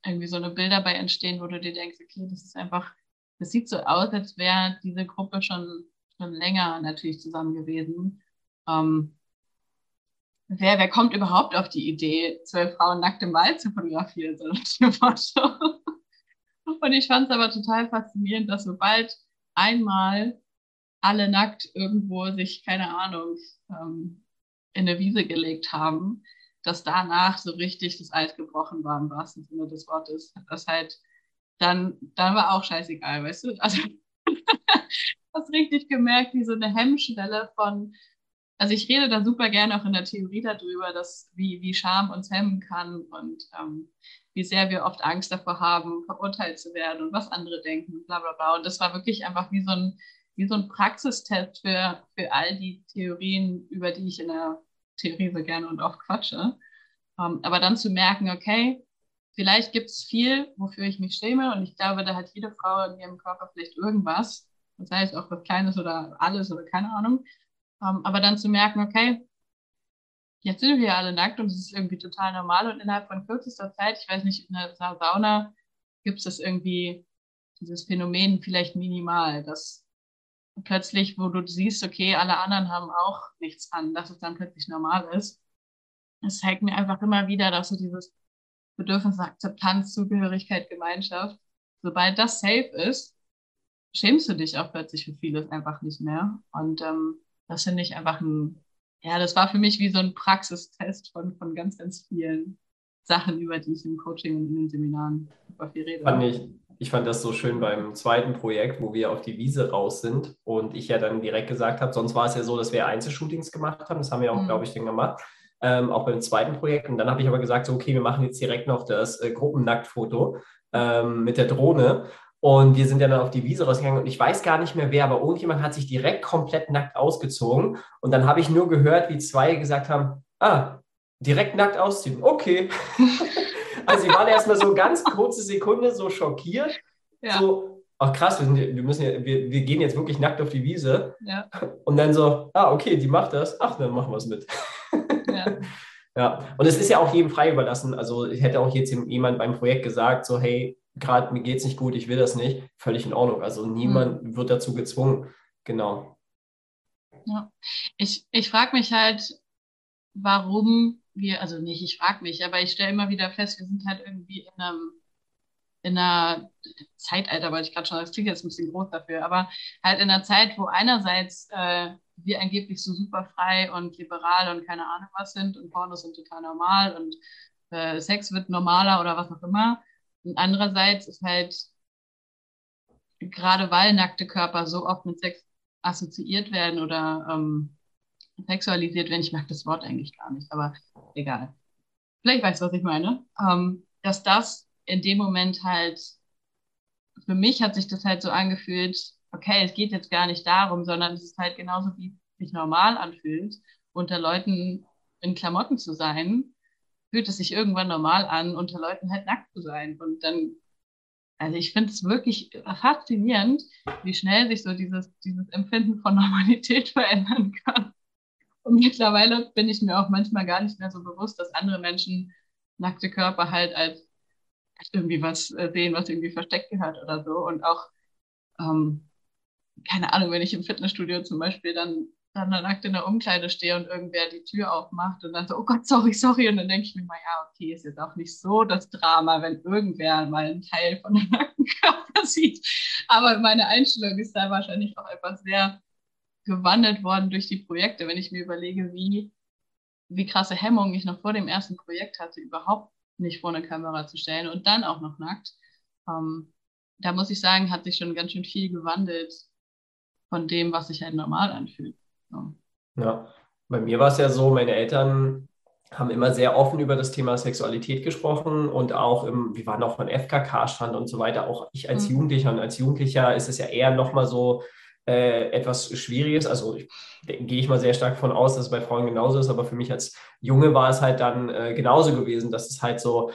irgendwie so eine Bilder bei entstehen, wo du dir denkst, okay, das ist einfach, das sieht so aus, als wäre diese Gruppe schon, schon länger natürlich zusammen gewesen. Ähm, wer, wer kommt überhaupt auf die Idee, zwölf Frauen nackt im Wald zu fotografieren? So und ich fand es aber total faszinierend, dass sobald einmal alle nackt irgendwo sich, keine Ahnung, ähm, in eine Wiese gelegt haben, dass danach so richtig das Eis gebrochen war, im wahrsten Sinne des Wortes. Das halt, dann, dann war auch scheißegal, weißt du? Also, hast richtig gemerkt, wie so eine Hemmschwelle von, also ich rede da super gerne auch in der Theorie darüber, dass wie, wie Scham uns hemmen kann und ähm, wie sehr wir oft Angst davor haben, verurteilt zu werden und was andere denken, bla bla bla. Und das war wirklich einfach wie so ein, wie so ein Praxistest für, für all die Theorien, über die ich in der Theorie so gerne und oft quatsche. Um, ähm, aber dann zu merken, okay, vielleicht gibt es viel, wofür ich mich schäme und ich glaube, da hat jede Frau in ihrem Körper vielleicht irgendwas, das heißt auch was Kleines oder alles oder keine Ahnung. Um, ähm, aber dann zu merken, okay, jetzt sind wir ja alle nackt und es ist irgendwie total normal und innerhalb von kürzester Zeit, ich weiß nicht, in der Sauna gibt es das irgendwie, dieses Phänomen vielleicht minimal, dass plötzlich, wo du siehst, okay, alle anderen haben auch nichts an, dass es dann plötzlich normal ist. Es zeigt mir einfach immer wieder, dass so dieses Bedürfnis nach Akzeptanz, Zugehörigkeit, Gemeinschaft, sobald das safe ist, schämst du dich auch plötzlich für vieles einfach nicht mehr. Und ähm, das finde ich einfach ein, ja, das war für mich wie so ein Praxistest von, von ganz, ganz vielen Sachen, über die ich im Coaching und in den Seminaren super viel rede. Fand ich, ich fand das so schön beim zweiten Projekt, wo wir auf die Wiese raus sind und ich ja dann direkt gesagt habe, sonst war es ja so, dass wir Einzelshootings gemacht haben. Das haben wir auch, mhm. glaube ich, dann gemacht. Ähm, auch beim zweiten Projekt. Und dann habe ich aber gesagt, so, okay, wir machen jetzt direkt noch das äh, Gruppennacktfoto ähm, mit der Drohne. Und wir sind dann auf die Wiese rausgegangen und ich weiß gar nicht mehr wer, aber irgendjemand hat sich direkt komplett nackt ausgezogen. Und dann habe ich nur gehört, wie zwei gesagt haben, ah, direkt nackt ausziehen. Okay. Also sie waren erstmal so ganz kurze Sekunde so schockiert. Ja. So, ach krass, wir, sind, wir, müssen ja, wir, wir gehen jetzt wirklich nackt auf die Wiese. Ja. Und dann so, ah, okay, die macht das. Ach, dann machen wir es mit. Ja. ja. Und es ist ja auch jedem frei überlassen. Also ich hätte auch jetzt jemand beim Projekt gesagt, so, hey, gerade mir geht es nicht gut, ich will das nicht. Völlig in Ordnung. Also niemand mhm. wird dazu gezwungen. Genau. Ja. Ich, ich frage mich halt, warum wir, also nicht, ich frage mich, aber ich stelle immer wieder fest, wir sind halt irgendwie in einem, in einer Zeitalter, wollte ich gerade schon, das klingt jetzt ein bisschen groß dafür, aber halt in einer Zeit, wo einerseits äh, wir angeblich so super frei und liberal und keine Ahnung was sind und Pornos sind total normal und äh, Sex wird normaler oder was auch immer. Und andererseits ist halt, gerade weil nackte Körper so oft mit Sex assoziiert werden oder ähm, sexualisiert werden. Ich mag das Wort eigentlich gar nicht, aber egal. Vielleicht weißt du, was ich meine. Ähm, dass das in dem Moment halt, für mich hat sich das halt so angefühlt, okay, es geht jetzt gar nicht darum, sondern es ist halt genauso, wie es sich normal anfühlt, unter Leuten in Klamotten zu sein, fühlt es sich irgendwann normal an, unter Leuten halt nackt zu sein. Und dann, also ich finde es wirklich faszinierend, wie schnell sich so dieses, dieses Empfinden von Normalität verändern kann. Und mittlerweile bin ich mir auch manchmal gar nicht mehr so bewusst, dass andere Menschen nackte Körper halt als irgendwie was äh, sehen, was irgendwie versteckt gehört oder so. Und auch, ähm, keine Ahnung, wenn ich im Fitnessstudio zum Beispiel dann, dann nackt in der Umkleide stehe und irgendwer die Tür aufmacht und dann so, oh Gott, sorry, sorry. Und dann denke ich mir mal, ja, okay, ist jetzt auch nicht so das Drama, wenn irgendwer mal einen Teil von dem nackten Körper sieht. Aber meine Einstellung ist da wahrscheinlich auch etwas sehr gewandelt worden durch die Projekte, wenn ich mir überlege, wie, wie krasse Hemmungen ich noch vor dem ersten Projekt hatte, überhaupt nicht vor eine Kamera zu stellen und dann auch noch nackt. Ähm, da muss ich sagen, hat sich schon ganz schön viel gewandelt von dem, was sich halt normal anfühlt. So. Ja, bei mir war es ja so, meine Eltern haben immer sehr offen über das Thema Sexualität gesprochen und auch im, wir waren auch beim FKK-Stand und so weiter, auch ich als mhm. Jugendlicher und als Jugendlicher ist es ja eher nochmal so, äh, etwas Schwieriges. Also ich, gehe ich mal sehr stark davon aus, dass es bei Frauen genauso ist, aber für mich als Junge war es halt dann äh, genauso gewesen, dass es halt so,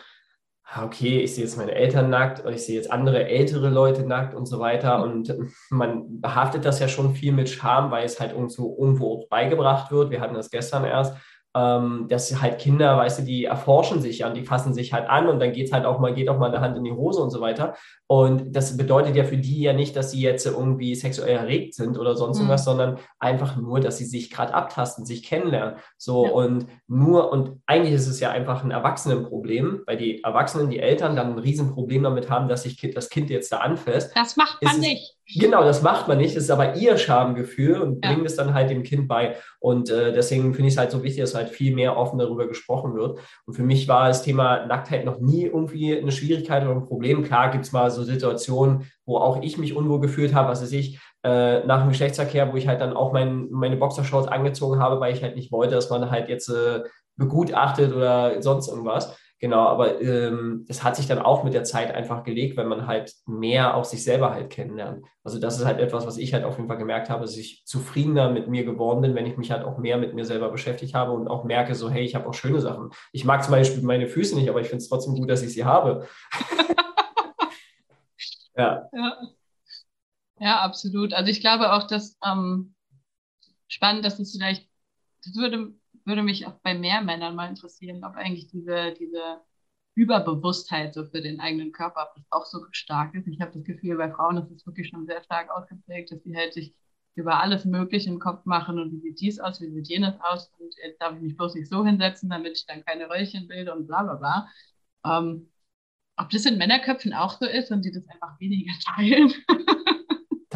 ah, okay, ich sehe jetzt meine Eltern nackt, ich sehe jetzt andere ältere Leute nackt und so weiter. Und man behaftet das ja schon viel mit Scham, weil es halt irgendwo, irgendwo beigebracht wird. Wir hatten das gestern erst ähm, dass halt Kinder, weißt du, die erforschen sich ja und die fassen sich halt an und dann geht es halt auch mal, geht auch mal eine Hand in die Hose und so weiter. Und das bedeutet ja für die ja nicht, dass sie jetzt irgendwie sexuell erregt sind oder sonst mhm. irgendwas, sondern einfach nur, dass sie sich gerade abtasten, sich kennenlernen. So ja. und nur, und eigentlich ist es ja einfach ein Erwachsenenproblem, weil die Erwachsenen, die Eltern dann ein Riesenproblem damit haben, dass sich das Kind jetzt da anfasst. Das macht man nicht. Genau, das macht man nicht. Das ist aber ihr Schamgefühl und ja. bringt es dann halt dem Kind bei. Und äh, deswegen finde ich es halt so wichtig, dass halt viel mehr offen darüber gesprochen wird. Und für mich war das Thema Nacktheit noch nie irgendwie eine Schwierigkeit oder ein Problem. Klar gibt es mal so Situationen, wo auch ich mich unwohl gefühlt habe, was weiß ich, äh, nach dem Geschlechtsverkehr, wo ich halt dann auch mein, meine Boxershorts angezogen habe, weil ich halt nicht wollte, dass man halt jetzt äh, begutachtet oder sonst irgendwas. Genau, aber ähm, das hat sich dann auch mit der Zeit einfach gelegt, wenn man halt mehr auch sich selber halt kennenlernt. Also das ist halt etwas, was ich halt auf jeden Fall gemerkt habe, dass ich zufriedener mit mir geworden bin, wenn ich mich halt auch mehr mit mir selber beschäftigt habe und auch merke, so hey, ich habe auch schöne Sachen. Ich mag zum Beispiel meine Füße nicht, aber ich finde es trotzdem gut, dass ich sie habe. ja. ja. ja. absolut. Also ich glaube auch, dass ähm, spannend, dass es vielleicht, das würde würde mich auch bei mehr Männern mal interessieren, ob eigentlich diese, diese Überbewusstheit so für den eigenen Körper auch so stark ist. Ich habe das Gefühl, bei Frauen ist es wirklich schon sehr stark ausgeprägt, dass sie halt sich über alles Mögliche im Kopf machen und wie sieht dies aus, wie sieht jenes aus und jetzt darf ich mich bloß nicht so hinsetzen, damit ich dann keine Röllchen bilde und bla bla bla. Ähm, ob das in Männerköpfen auch so ist und die das einfach weniger teilen.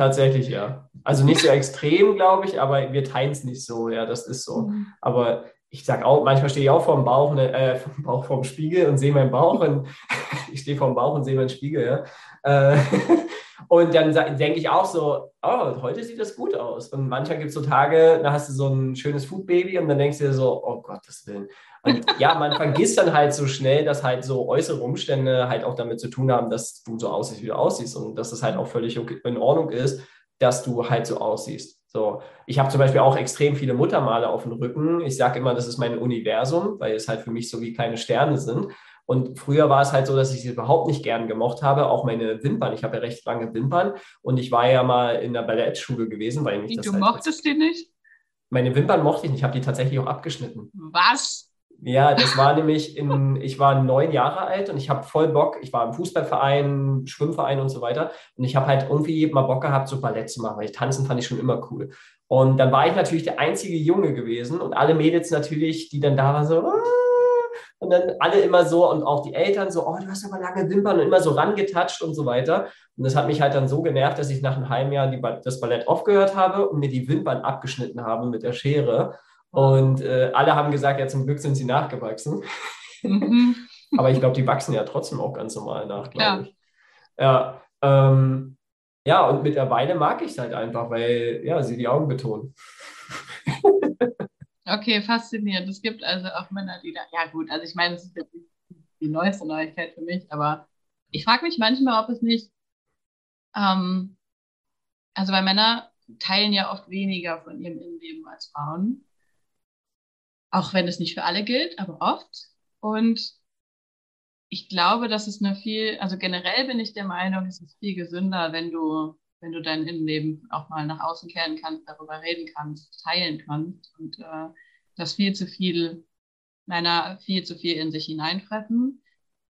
Tatsächlich, ja. Also nicht so extrem, glaube ich, aber wir teilen es nicht so, ja, das ist so. Mhm. Aber ich sage auch, manchmal stehe ich auch vor dem Bauch, ne, äh, vom Bauch vorm Spiegel und sehe meinen Bauch und ich stehe vor dem Bauch und sehe meinen Spiegel, ja. Äh, und dann denke ich auch so, oh, heute sieht das gut aus. Und manchmal gibt es so Tage, da hast du so ein schönes Food-Baby und dann denkst du dir so, oh Gottes Willen. Und ja, man vergisst dann halt so schnell, dass halt so äußere Umstände halt auch damit zu tun haben, dass du so aussiehst, wie du aussiehst und dass es halt auch völlig in Ordnung ist, dass du halt so aussiehst. So, ich habe zum Beispiel auch extrem viele Muttermale auf dem Rücken. Ich sage immer, das ist mein Universum, weil es halt für mich so wie kleine Sterne sind. Und früher war es halt so, dass ich sie überhaupt nicht gern gemocht habe, auch meine Wimpern. Ich habe ja recht lange Wimpern und ich war ja mal in der Ballettschule gewesen, weil ich das. Du halt mochtest die nicht? Meine Wimpern mochte ich nicht, ich habe die tatsächlich auch abgeschnitten. Was? Ja, das war nämlich in, ich war neun Jahre alt und ich habe voll Bock, ich war im Fußballverein, Schwimmverein und so weiter und ich habe halt irgendwie mal Bock gehabt, so Ballett zu machen, weil ich tanzen fand ich schon immer cool. Und dann war ich natürlich der einzige Junge gewesen und alle Mädels natürlich, die dann da waren, so, ah! Und dann alle immer so und auch die Eltern so, oh, du hast aber lange Wimpern und immer so rangetatscht und so weiter. Und das hat mich halt dann so genervt, dass ich nach einem halben Jahr die, das Ballett aufgehört habe und mir die Wimpern abgeschnitten habe mit der Schere. Und äh, alle haben gesagt, ja, zum Glück sind sie nachgewachsen. Mhm. Aber ich glaube, die wachsen ja trotzdem auch ganz normal nach, glaube ich. Ja, ähm, ja, und mittlerweile mag ich es halt einfach, weil ja, sie die Augen betonen. okay, faszinierend. Es gibt also auch Männer, die da, ja gut, also ich meine, es ist jetzt die neueste Neuigkeit für mich, aber Ich frage mich manchmal, ob es nicht, ähm, also weil Männer teilen ja oft weniger von ihrem Innenleben als Frauen. Auch wenn es nicht für alle gilt, aber oft. Und ich glaube, dass es eine viel, also generell bin ich der Meinung, es ist viel gesünder, wenn du, wenn du dein Innenleben auch mal nach außen kehren kannst, darüber reden kannst, teilen kannst und äh, das viel zu viel Männer viel zu viel in sich hineinfressen.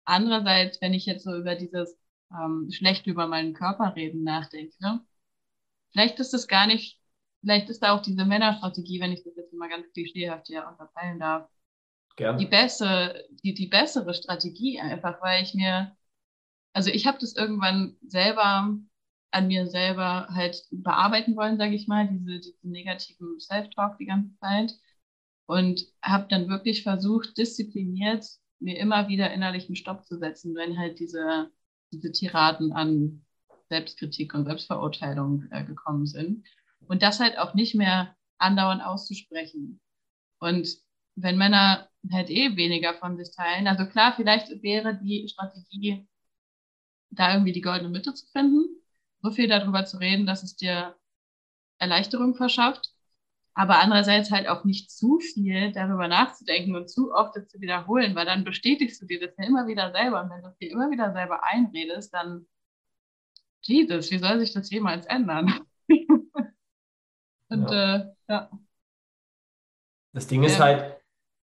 Andererseits, wenn ich jetzt so über dieses ähm, schlecht über meinen Körper reden nachdenke, vielleicht ist es gar nicht, vielleicht ist da auch diese Männerstrategie, wenn ich das jetzt mal ganz klischeehaft hier unterteilen darf, Gerne. die bessere, die, die bessere Strategie einfach, weil ich mir, also ich habe das irgendwann selber an mir selber halt bearbeiten wollen, sage ich mal, diese, diese negativen Self-Talk die ganze Zeit und habe dann wirklich versucht, diszipliniert mir immer wieder innerlichen Stopp zu setzen, wenn halt diese, diese Tiraden an Selbstkritik und Selbstverurteilung äh, gekommen sind. Und das halt auch nicht mehr andauernd auszusprechen. Und wenn Männer halt eh weniger von sich teilen, also klar, vielleicht wäre die Strategie, da irgendwie die goldene Mitte zu finden, so viel darüber zu reden, dass es dir Erleichterung verschafft aber andererseits halt auch nicht zu viel darüber nachzudenken und zu oft das zu wiederholen, weil dann bestätigst du dir das ja immer wieder selber. Und wenn du es dir immer wieder selber einredest, dann, Jesus, wie soll sich das jemals ändern? und ja. Äh, ja. Das Ding ist halt,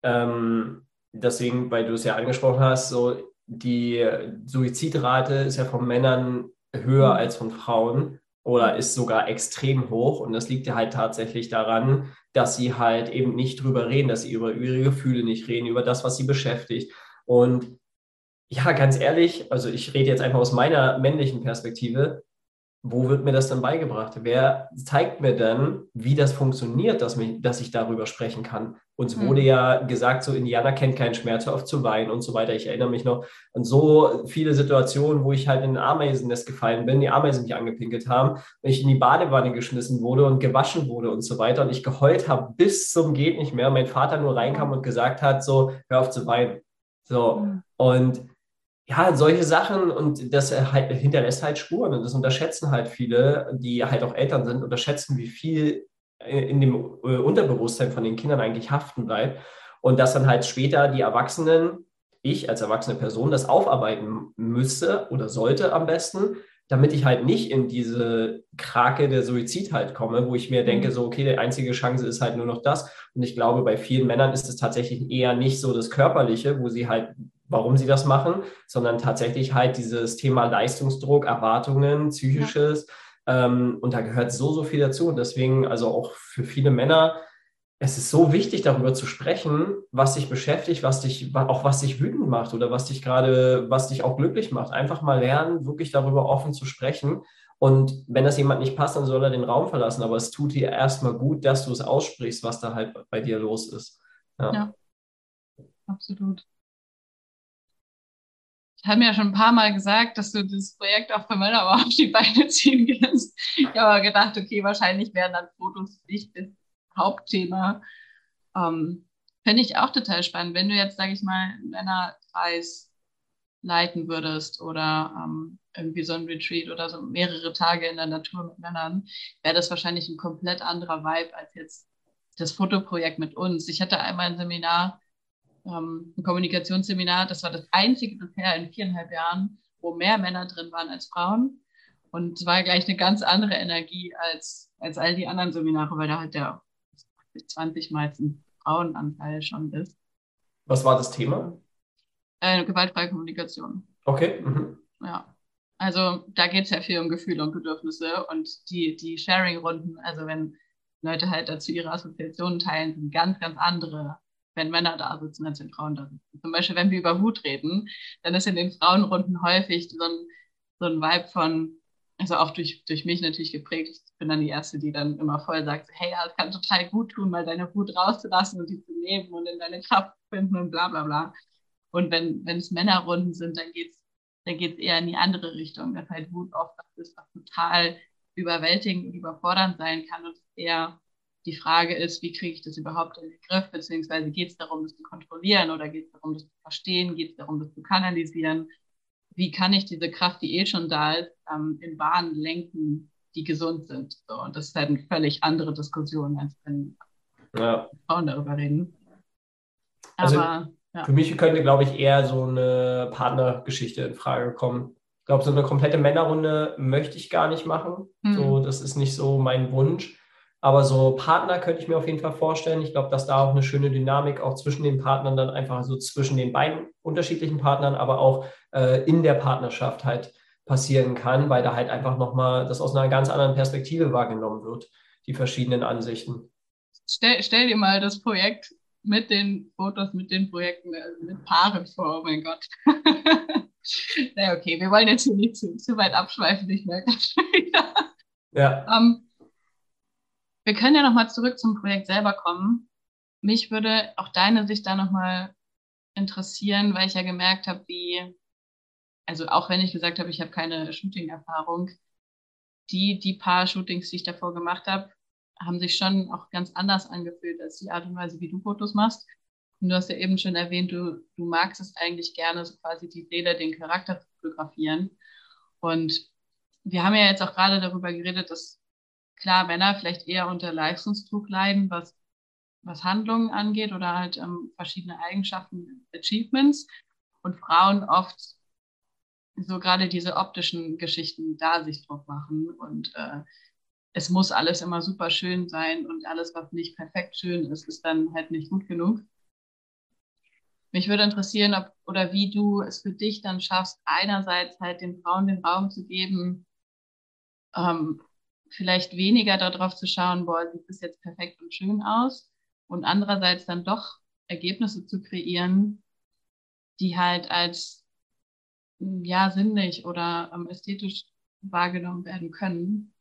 ähm, deswegen, weil du es ja angesprochen hast, so die Suizidrate ist ja von Männern höher mhm. als von Frauen oder ist sogar extrem hoch. Und das liegt ja halt tatsächlich daran, dass sie halt eben nicht drüber reden, dass sie über ihre Gefühle nicht reden, über das, was sie beschäftigt. Und ja, ganz ehrlich, also ich rede jetzt einfach aus meiner männlichen Perspektive wo wird mir das dann beigebracht? Wer zeigt mir dann, wie das funktioniert, dass, mich, dass ich darüber sprechen kann? Uns mhm. wurde ja gesagt, so Indianer kennt keinen Schmerz, auf zu weinen und so weiter. Ich erinnere mich noch an so viele Situationen, wo ich halt in ein Ameisennest gefallen bin, die Ameisen mich angepinkelt haben, und ich in die Badewanne geschmissen wurde und gewaschen wurde und so weiter und ich geheult habe bis zum geht nicht mehr. Mein Vater nur reinkam und gesagt hat, so hör auf zu weinen. So mhm. und ja, solche Sachen und das halt, hinterlässt halt Spuren und das unterschätzen halt viele, die halt auch Eltern sind, unterschätzen, wie viel in dem äh, Unterbewusstsein von den Kindern eigentlich haften bleibt und dass dann halt später die Erwachsenen, ich als erwachsene Person, das aufarbeiten müsste oder sollte am besten, damit ich halt nicht in diese Krake der Suizid halt komme, wo ich mir denke, mhm. so, okay, die einzige Chance ist halt nur noch das. Und ich glaube, bei vielen Männern ist es tatsächlich eher nicht so das Körperliche, wo sie halt warum sie das machen, sondern tatsächlich halt dieses Thema Leistungsdruck, Erwartungen, psychisches. Ja. Ähm, und da gehört so, so viel dazu. Und deswegen, also auch für viele Männer, es ist so wichtig, darüber zu sprechen, was dich beschäftigt, was dich, auch was dich wütend macht oder was dich gerade, was dich auch glücklich macht. Einfach mal lernen, wirklich darüber offen zu sprechen. Und wenn das jemand nicht passt, dann soll er den Raum verlassen. Aber es tut dir erstmal gut, dass du es aussprichst, was da halt bei dir los ist. ja. ja. absolut. Ich habe mir ja schon ein paar Mal gesagt, dass du das Projekt auch für Männer auf die Beine ziehen kannst. Ich habe aber gedacht, okay, wahrscheinlich wären dann Fotos nicht das Hauptthema. Ähm, Fände ich auch total spannend, wenn du jetzt, sage ich mal, einen Männerkreis leiten würdest oder ähm, irgendwie so ein Retreat oder so mehrere Tage in der Natur mit Männern, wäre das wahrscheinlich ein komplett anderer Vibe als jetzt das Fotoprojekt mit uns. Ich hatte einmal ein Seminar ähm, ein Kommunikationsseminar. Das war das einzige bisher in viereinhalb Jahren, wo mehr Männer drin waren als Frauen. Und es war gleich eine ganz andere Energie als, als all die anderen Seminare, weil da halt der 20 Mal ein Frauenanteil schon ist. Was war das Thema? Äh, gewaltfreie Kommunikation. Okay. Mhm. Ja. Also da geht es ja viel um Gefühle und Bedürfnisse und die, die Sharing-Runden, also wenn Leute halt dazu ihre Assoziationen teilen, sind ganz, ganz andere wenn Männer da sitzen, als wenn Frauen da sitzen. Zum Beispiel, wenn wir über Wut reden, dann ist in den Frauenrunden häufig so ein, so ein Vibe von, also auch durch, durch mich natürlich geprägt. Ich bin dann die Erste, die dann immer voll sagt, hey, ja, es kann total gut tun, mal deine Wut rauszulassen und die zu leben und in deine Kraft zu finden und bla bla bla. Und wenn, wenn es Männerrunden sind, dann geht es dann geht's eher in die andere Richtung, dass halt Wut oft was ist, was total überwältigend und überfordernd sein kann und eher die Frage ist, wie kriege ich das überhaupt in den Griff, beziehungsweise geht es darum, das zu kontrollieren oder geht es darum, das zu verstehen, geht es darum, das zu kanalisieren, wie kann ich diese Kraft, die eh schon da ist, ähm, in Bahnen lenken, die gesund sind. So, und das ist halt eine völlig andere Diskussion, als wenn ja. Frauen darüber reden. Also Aber also, ja. für mich könnte, glaube ich, eher so eine Partnergeschichte in Frage kommen. Ich glaube, so eine komplette Männerrunde möchte ich gar nicht machen. Mhm. So, das ist nicht so mein Wunsch. Aber so Partner könnte ich mir auf jeden Fall vorstellen. Ich glaube, dass da auch eine schöne Dynamik auch zwischen den Partnern dann einfach so zwischen den beiden unterschiedlichen Partnern, aber auch äh, in der Partnerschaft halt passieren kann, weil da halt einfach nochmal das aus einer ganz anderen Perspektive wahrgenommen wird, die verschiedenen Ansichten. Stell, stell dir mal das Projekt mit den Fotos, mit den Projekten, also mit Paaren vor, oh mein Gott. Na okay, wir wollen jetzt hier nicht zu, zu weit abschweifen, ich merke das schon wieder. Ja. Um, ähm, wir können ja nochmal zurück zum Projekt selber kommen. Mich würde auch deine Sicht da nochmal interessieren, weil ich ja gemerkt habe, wie, also auch wenn ich gesagt habe, ich habe keine Shooting-Erfahrung, die, die paar Shootings, die ich davor gemacht habe, haben sich schon auch ganz anders angefühlt als die Art und Weise, wie du Fotos machst. Und du hast ja eben schon erwähnt, du, du magst es eigentlich gerne, so quasi die Seele, den Charakter zu fotografieren. Und wir haben ja jetzt auch gerade darüber geredet, dass klar Männer vielleicht eher unter Leistungsdruck leiden, was, was Handlungen angeht oder halt ähm, verschiedene Eigenschaften, Achievements und Frauen oft so gerade diese optischen Geschichten da sich drauf machen und äh, es muss alles immer super schön sein und alles, was nicht perfekt schön ist, ist dann halt nicht gut genug. Mich würde interessieren, ob oder wie du es für dich dann schaffst, einerseits halt den Frauen den Raum zu geben, ähm, vielleicht weniger darauf zu schauen, boah, sieht das jetzt perfekt und schön aus und andererseits dann doch Ergebnisse zu kreieren, die halt als ja sinnlich oder ähm, ästhetisch wahrgenommen werden können.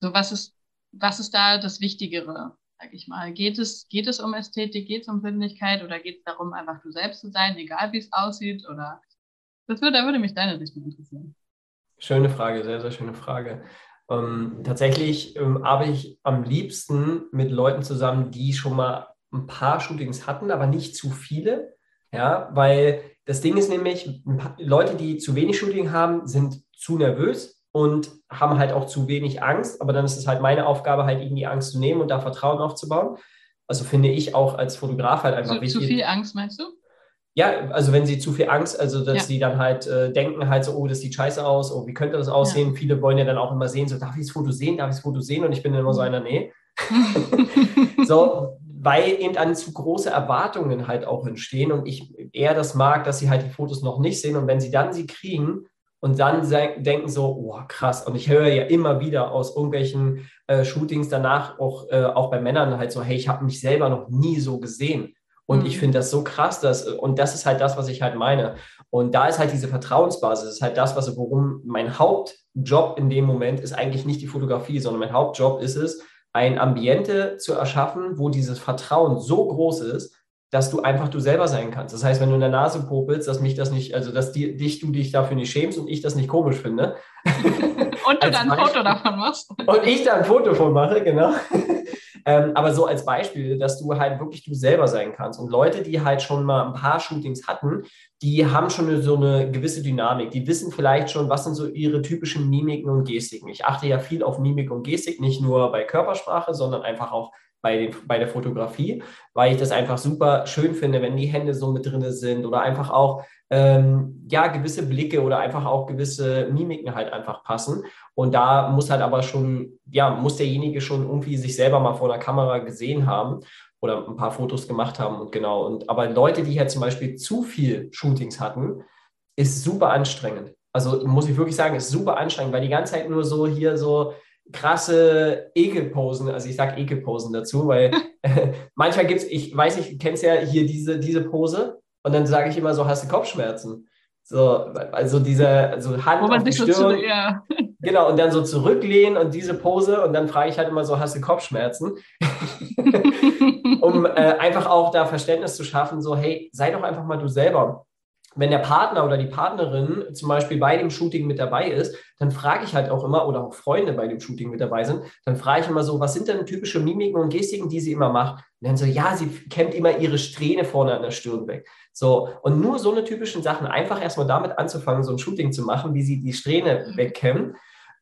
So was ist was ist da das Wichtigere, sag ich mal? Geht es geht es um Ästhetik, geht es um Sinnlichkeit oder geht es darum, einfach du selbst zu sein, egal wie es aussieht oder das würde, da würde mich deine Richtung interessieren. Schöne Frage, sehr, sehr schöne Frage. Ähm, tatsächlich ähm, arbeite ich am liebsten mit Leuten zusammen, die schon mal ein paar Shootings hatten, aber nicht zu viele. Ja, weil das Ding ist nämlich, Leute, die zu wenig Shooting haben, sind zu nervös und haben halt auch zu wenig Angst. Aber dann ist es halt meine Aufgabe, halt irgendwie Angst zu nehmen und da Vertrauen aufzubauen. Also finde ich auch als Fotograf halt einfach zu, wichtig. Zu viel Angst, meinst du? Ja, also wenn sie zu viel Angst, also dass ja. sie dann halt äh, denken halt so, oh, das sieht scheiße aus, oh, wie könnte das aussehen? Ja. Viele wollen ja dann auch immer sehen, so, darf ich das Foto sehen, darf ich das Foto sehen? Und ich bin dann immer so einer, nee. so, weil eben dann zu große Erwartungen halt auch entstehen und ich eher das mag, dass sie halt die Fotos noch nicht sehen und wenn sie dann sie kriegen und dann denken so, oh krass, und ich höre ja immer wieder aus irgendwelchen äh, Shootings danach auch, äh, auch bei Männern halt so, hey, ich habe mich selber noch nie so gesehen. Und mhm. ich finde das so krass, dass, und das ist halt das, was ich halt meine. Und da ist halt diese Vertrauensbasis, ist halt das, was, worum mein Hauptjob in dem Moment ist eigentlich nicht die Fotografie, sondern mein Hauptjob ist es, ein Ambiente zu erschaffen, wo dieses Vertrauen so groß ist, dass du einfach du selber sein kannst. Das heißt, wenn du in der Nase popelst, dass mich das nicht, also dass die, dich, du dich dafür nicht schämst und ich das nicht komisch finde. und du dann ein Foto davon machst. Und ich da ein Foto von mache, genau. Ähm, aber so als Beispiel, dass du halt wirklich du selber sein kannst. Und Leute, die halt schon mal ein paar Shootings hatten, die haben schon so eine gewisse Dynamik. Die wissen vielleicht schon, was sind so ihre typischen Mimiken und Gestiken. Ich achte ja viel auf Mimik und Gestik, nicht nur bei Körpersprache, sondern einfach auch bei, bei der Fotografie, weil ich das einfach super schön finde, wenn die Hände so mit drin sind oder einfach auch ähm, ja gewisse Blicke oder einfach auch gewisse Mimiken halt einfach passen. Und da muss halt aber schon, ja, muss derjenige schon irgendwie sich selber mal vor der Kamera gesehen haben oder ein paar Fotos gemacht haben und genau. Und aber Leute, die halt zum Beispiel zu viel Shootings hatten, ist super anstrengend. Also muss ich wirklich sagen, ist super anstrengend, weil die ganze Zeit nur so hier so krasse Ekelposen, also ich sage Ekelposen dazu, weil manchmal gibt es, ich weiß nicht, kennst ja hier diese, diese Pose und dann sage ich immer so, hast du Kopfschmerzen? So, also diese also Hand Wo man auf die Stirn, so ja. genau, und dann so zurücklehnen und diese Pose und dann frage ich halt immer so, hast du Kopfschmerzen? um äh, einfach auch da Verständnis zu schaffen, so, hey, sei doch einfach mal du selber. Wenn der Partner oder die Partnerin zum Beispiel bei dem Shooting mit dabei ist, dann frage ich halt auch immer, oder auch Freunde bei dem Shooting mit dabei sind, dann frage ich immer so, was sind denn typische Mimiken und Gestiken, die sie immer macht? Und dann so, ja, sie kämmt immer ihre Strähne vorne an der Stirn weg. So, und nur so eine typischen Sachen, einfach erstmal damit anzufangen, so ein Shooting zu machen, wie sie die Strähne wegkämmen,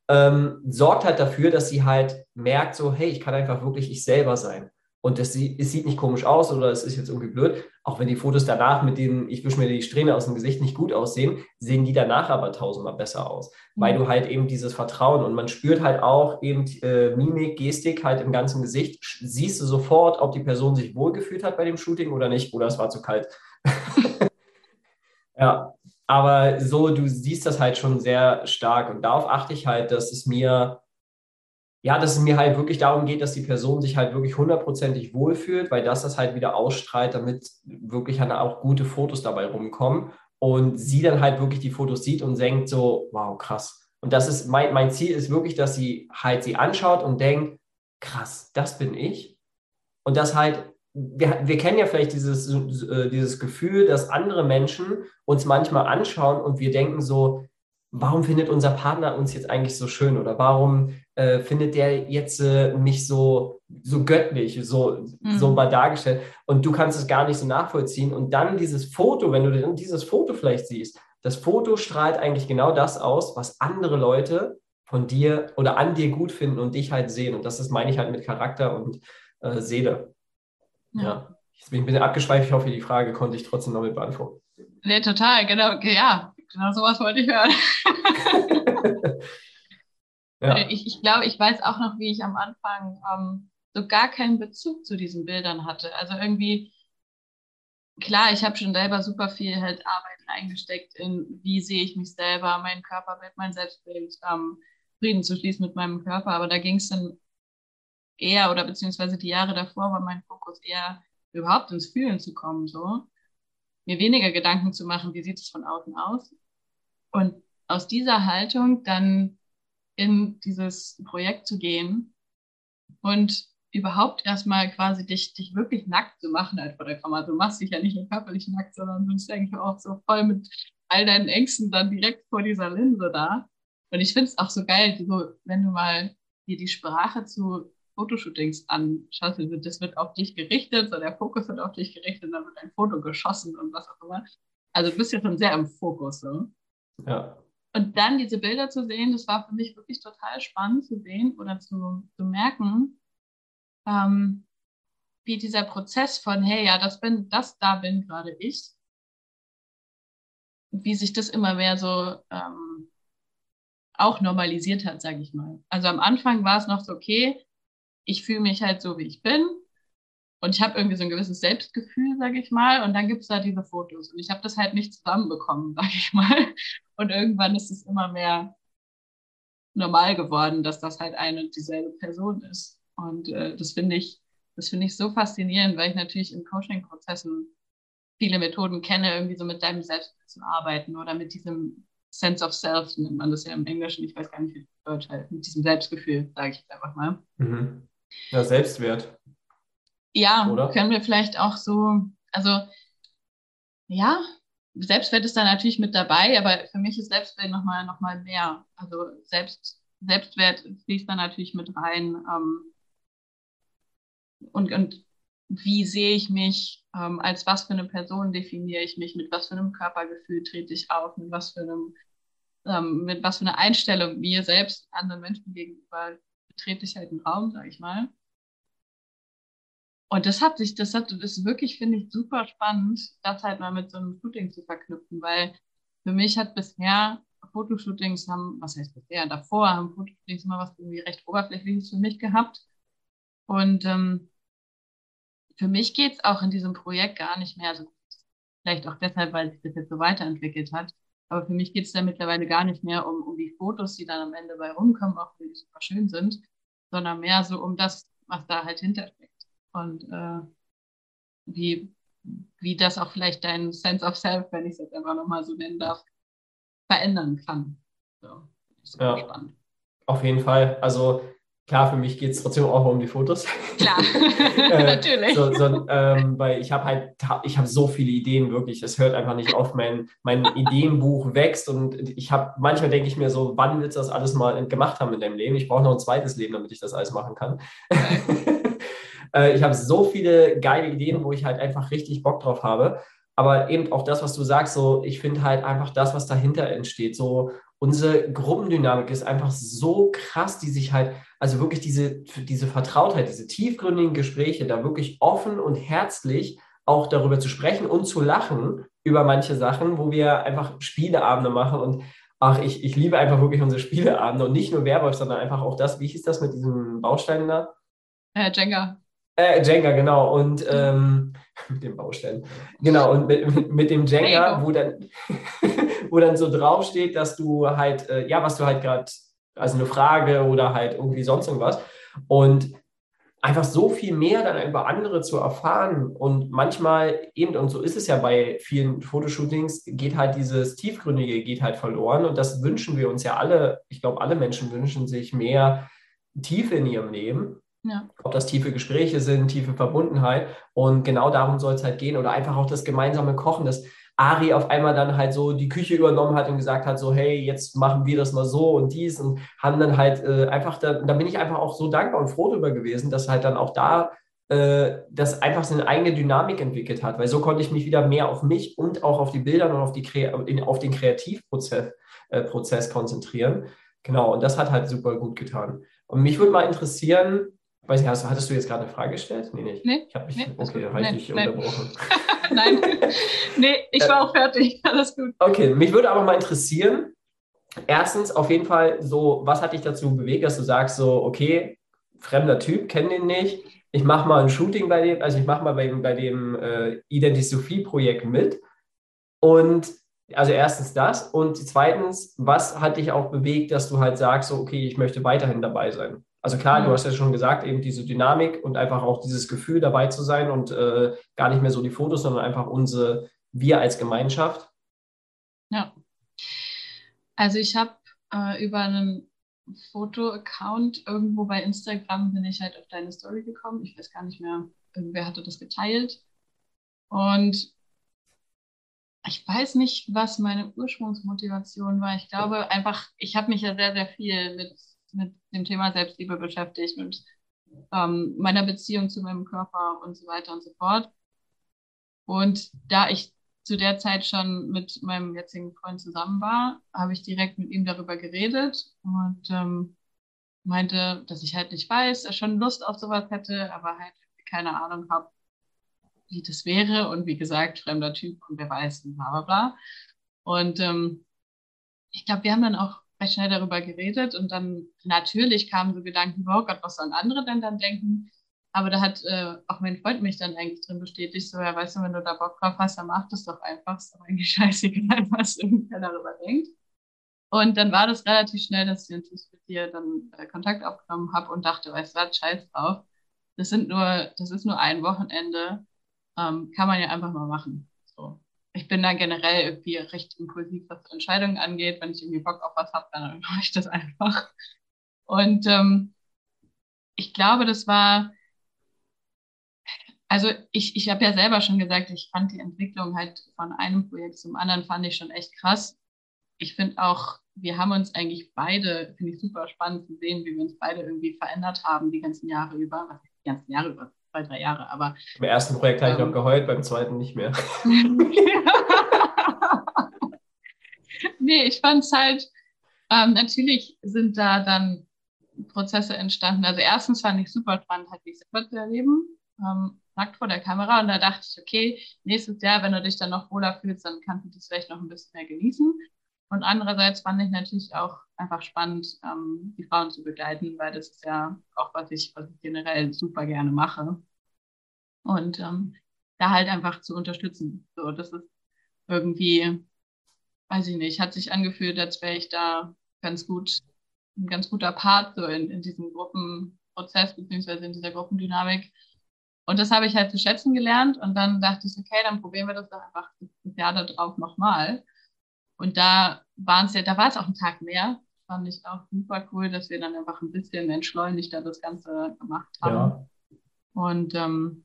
ähm, sorgt halt dafür, dass sie halt merkt, so, hey, ich kann einfach wirklich ich selber sein und das, es sieht nicht komisch aus oder es ist jetzt irgendwie blöd, auch wenn die Fotos danach mit denen, ich wische mir die Strähne aus dem Gesicht nicht gut aussehen, sehen die danach aber tausendmal besser aus, mhm. weil du halt eben dieses Vertrauen und man spürt halt auch eben äh, Mimik, Gestik halt im ganzen Gesicht, siehst du sofort, ob die Person sich wohlgefühlt hat bei dem Shooting oder nicht oder es war zu kalt. ja, aber so, du siehst das halt schon sehr stark und darauf achte ich halt, dass es mir ja, dass es mir halt wirklich darum geht, dass die Person sich halt wirklich hundertprozentig wohlfühlt, weil das das halt wieder ausstrahlt, damit wirklich halt auch gute Fotos dabei rumkommen und sie dann halt wirklich die Fotos sieht und denkt so, wow, krass. Und das ist mein, mein Ziel ist wirklich, dass sie halt sie anschaut und denkt, krass, das bin ich. Und das halt, wir, wir kennen ja vielleicht dieses, äh, dieses Gefühl, dass andere Menschen uns manchmal anschauen und wir denken so, warum findet unser Partner uns jetzt eigentlich so schön oder warum äh, findet der jetzt äh, mich so, so göttlich, so, mhm. so mal dargestellt und du kannst es gar nicht so nachvollziehen und dann dieses Foto, wenn du dann dieses Foto vielleicht siehst, das Foto strahlt eigentlich genau das aus, was andere Leute von dir oder an dir gut finden und dich halt sehen und das ist, meine ich halt mit Charakter und äh, Seele. Ja. ja. Ich bin ein bisschen abgeschweift, ich hoffe, die Frage konnte ich trotzdem noch mit beantworten. Nee, total, genau, ja, genau sowas wollte ich hören. ja. Ich, ich glaube, ich weiß auch noch, wie ich am Anfang ähm, so gar keinen Bezug zu diesen Bildern hatte. Also irgendwie, klar, ich habe schon selber super viel halt Arbeit reingesteckt in, wie sehe ich mich selber, mein Körperbild, mein Selbstbild, ähm, Frieden zu schließen mit meinem Körper. Aber da ging es dann eher oder beziehungsweise die Jahre davor war mein Fokus eher überhaupt ins Fühlen zu kommen, so mir weniger Gedanken zu machen, wie sieht es von außen aus. Und aus dieser Haltung dann in dieses Projekt zu gehen und überhaupt erstmal quasi dich, dich wirklich nackt zu machen halt vor der Kamera. Du machst dich ja nicht nur körperlich nackt, sondern du bist eigentlich auch so voll mit all deinen Ängsten dann direkt vor dieser Linse da. Und ich finde es auch so geil, so, wenn du mal dir die Sprache zu Fotoshootings anschaust, das wird auf dich gerichtet, so der Fokus wird auf dich gerichtet, dann wird ein Foto geschossen und was auch immer. Also du bist ja schon sehr im Fokus. So. Ja. Und dann diese Bilder zu sehen, das war für mich wirklich total spannend zu sehen oder zu, zu merken, ähm, wie dieser Prozess von, hey, ja, das bin, das da bin gerade ich, wie sich das immer mehr so ähm, auch normalisiert hat, sage ich mal. Also am Anfang war es noch so, okay, ich fühle mich halt so, wie ich bin. Und ich habe irgendwie so ein gewisses Selbstgefühl, sage ich mal. Und dann gibt es da diese Fotos. Und ich habe das halt nicht zusammenbekommen, sage ich mal. Und irgendwann ist es immer mehr normal geworden, dass das halt eine und dieselbe Person ist. Und äh, das finde ich, das ich so faszinierend, weil ich natürlich in Coaching-Prozessen viele Methoden kenne, irgendwie so mit deinem Selbstbild zu arbeiten oder mit diesem Sense of Self, nennt man das ja im Englischen, ich weiß gar nicht, wie Deutsch halt, mit diesem Selbstgefühl, sage ich jetzt einfach mal. Mhm. Ja, Selbstwert. Ja, Oder? können wir vielleicht auch so, also ja, Selbstwert ist da natürlich mit dabei, aber für mich ist Selbstwert nochmal noch mal mehr. Also Selbst, Selbstwert fließt da natürlich mit rein. Ähm, und, und wie sehe ich mich, ähm, als was für eine Person definiere ich mich, mit was für einem Körpergefühl trete ich auf, mit was für einem, ähm, mit was für einer Einstellung mir selbst anderen Menschen gegenüber betrete ich halt einen Raum, sag ich mal. Und das hat sich, das hat, das ist wirklich, finde ich, super spannend, das halt mal mit so einem Shooting zu verknüpfen, weil für mich hat bisher Fotoshootings haben, was heißt bisher, davor haben Fotoshootings immer was irgendwie recht Oberflächliches für mich gehabt. Und ähm, für mich geht es auch in diesem Projekt gar nicht mehr so, vielleicht auch deshalb, weil sich das jetzt so weiterentwickelt hat, aber für mich geht es da mittlerweile gar nicht mehr um, um die Fotos, die dann am Ende bei rumkommen, auch wenn die super schön sind, sondern mehr so um das, was da halt hintersteckt. Und äh, wie, wie das auch vielleicht dein Sense of Self, wenn ich es jetzt einfach nochmal so nennen darf, verändern kann. So, ja, spannend. Auf jeden Fall. Also klar, für mich geht es trotzdem auch um die Fotos. Klar, äh, natürlich. So, so, ähm, weil ich habe halt, ich habe so viele Ideen wirklich. Es hört einfach nicht auf. Mein, mein Ideenbuch wächst und ich habe, manchmal denke ich mir so, wann willst du das alles mal gemacht haben in deinem Leben? Ich brauche noch ein zweites Leben, damit ich das alles machen kann. Äh, ich habe so viele geile Ideen, wo ich halt einfach richtig Bock drauf habe. Aber eben auch das, was du sagst, so, ich finde halt einfach das, was dahinter entsteht, so unsere Gruppendynamik ist einfach so krass, die sich halt, also wirklich diese, diese Vertrautheit, diese tiefgründigen Gespräche, da wirklich offen und herzlich auch darüber zu sprechen und zu lachen über manche Sachen, wo wir einfach Spieleabende machen und ach, ich, ich liebe einfach wirklich unsere Spieleabende und nicht nur Werwolf, sondern einfach auch das, wie hieß das mit diesen Bausteinen da? Äh, Jenga. Äh, Jenga, genau. Und ähm, mit dem Baustein. Genau, und mit, mit dem Jenga, wo dann, wo dann so draufsteht, dass du halt, äh, ja, was du halt gerade, also eine Frage oder halt irgendwie sonst irgendwas. Und einfach so viel mehr dann über andere zu erfahren und manchmal eben, und so ist es ja bei vielen Fotoshootings, geht halt dieses Tiefgründige geht halt verloren und das wünschen wir uns ja alle, ich glaube, alle Menschen wünschen sich mehr Tiefe in ihrem Leben ja. Ob das tiefe Gespräche sind, tiefe Verbundenheit. Und genau darum soll es halt gehen. Oder einfach auch das gemeinsame Kochen, dass Ari auf einmal dann halt so die Küche übernommen hat und gesagt hat, so, hey, jetzt machen wir das mal so und dies und haben dann halt äh, einfach, da, da bin ich einfach auch so dankbar und froh drüber gewesen, dass halt dann auch da äh, das einfach seine eigene Dynamik entwickelt hat, weil so konnte ich mich wieder mehr auf mich und auch auf die Bilder und auf, die, auf den Kreativprozess äh, Prozess konzentrieren. Genau, und das hat halt super gut getan. Und mich würde mal interessieren, Weiß nicht, hast, hattest du jetzt gerade eine Frage gestellt? Nee, nicht. Nee. Ich habe mich, nee, okay, habe ich dich unterbrochen. nein, nee, ich war auch fertig. Alles gut. Okay, mich würde aber mal interessieren, erstens auf jeden Fall so, was hat dich dazu bewegt, dass du sagst so, okay, fremder Typ, kenne den nicht, ich mache mal ein Shooting bei dem, also ich mache mal bei, bei dem äh, Identity Sophie Projekt mit und also erstens das und zweitens, was hat dich auch bewegt, dass du halt sagst, so, okay, ich möchte weiterhin dabei sein? Also klar, du hast ja schon gesagt, eben diese Dynamik und einfach auch dieses Gefühl dabei zu sein und äh, gar nicht mehr so die Fotos, sondern einfach unsere, wir als Gemeinschaft. Ja. Also ich habe äh, über einen Foto-Account irgendwo bei Instagram bin ich halt auf deine Story gekommen. Ich weiß gar nicht mehr, irgendwer hatte das geteilt. Und ich weiß nicht, was meine Ursprungsmotivation war. Ich glaube einfach, ich habe mich ja sehr, sehr viel mit mit dem Thema Selbstliebe beschäftigt, mit ähm, meiner Beziehung zu meinem Körper und so weiter und so fort. Und da ich zu der Zeit schon mit meinem jetzigen Freund zusammen war, habe ich direkt mit ihm darüber geredet und ähm, meinte, dass ich halt nicht weiß, er schon Lust auf sowas hätte, aber halt keine Ahnung habe, wie das wäre. Und wie gesagt, fremder Typ und wer weiß, bla bla bla. Und ähm, ich glaube, wir haben dann auch recht schnell darüber geredet und dann natürlich kamen so Gedanken, oh Gott, was sollen andere denn dann denken? Aber da hat äh, auch mein Freund mich dann eigentlich drin bestätigt, so, ja, weißt du, wenn du da Bock drauf hast, dann mach das doch einfach. Ist doch eigentlich scheißegal, was irgendwer darüber denkt. Und dann war das relativ schnell, dass ich mit dir dann äh, Kontakt aufgenommen habe und dachte, weißt du scheiß drauf. Das sind nur, das ist nur ein Wochenende. Ähm, kann man ja einfach mal machen. Ich bin da generell irgendwie recht impulsiv, was Entscheidungen angeht. Wenn ich irgendwie Bock auf was habe, dann mache ich das einfach. Und ähm, ich glaube, das war, also ich, ich habe ja selber schon gesagt, ich fand die Entwicklung halt von einem Projekt zum anderen, fand ich schon echt krass. Ich finde auch, wir haben uns eigentlich beide, finde ich super spannend zu sehen, wie wir uns beide irgendwie verändert haben die ganzen Jahre über, was die ganzen Jahre über, zwei, drei Jahre, aber. Im ersten Projekt habe ich noch ähm, geheult, beim zweiten nicht mehr. nee, ich fand es halt, ähm, natürlich sind da dann Prozesse entstanden. Also erstens fand ich super spannend, halt dich selber zu erleben, ähm, nackt vor der Kamera. Und da dachte ich, okay, nächstes Jahr, wenn du dich dann noch wohler fühlst, dann kannst du das vielleicht noch ein bisschen mehr genießen. Und andererseits fand ich natürlich auch einfach spannend, ähm, die Frauen zu begleiten, weil das ist ja auch, was ich, was ich generell super gerne mache. Und ähm, da halt einfach zu unterstützen. So, das ist irgendwie, weiß ich nicht, hat sich angefühlt, als wäre ich da ganz gut, ein ganz guter Part so in, in diesem Gruppenprozess, beziehungsweise in dieser Gruppendynamik. Und das habe ich halt zu schätzen gelernt. Und dann dachte ich, okay, dann probieren wir das doch einfach das Jahr darauf nochmal. Und da waren es ja, da war es auch ein Tag mehr. fand ich auch super cool, dass wir dann einfach ein bisschen entschleunigter das Ganze gemacht haben. Ja. Und ähm,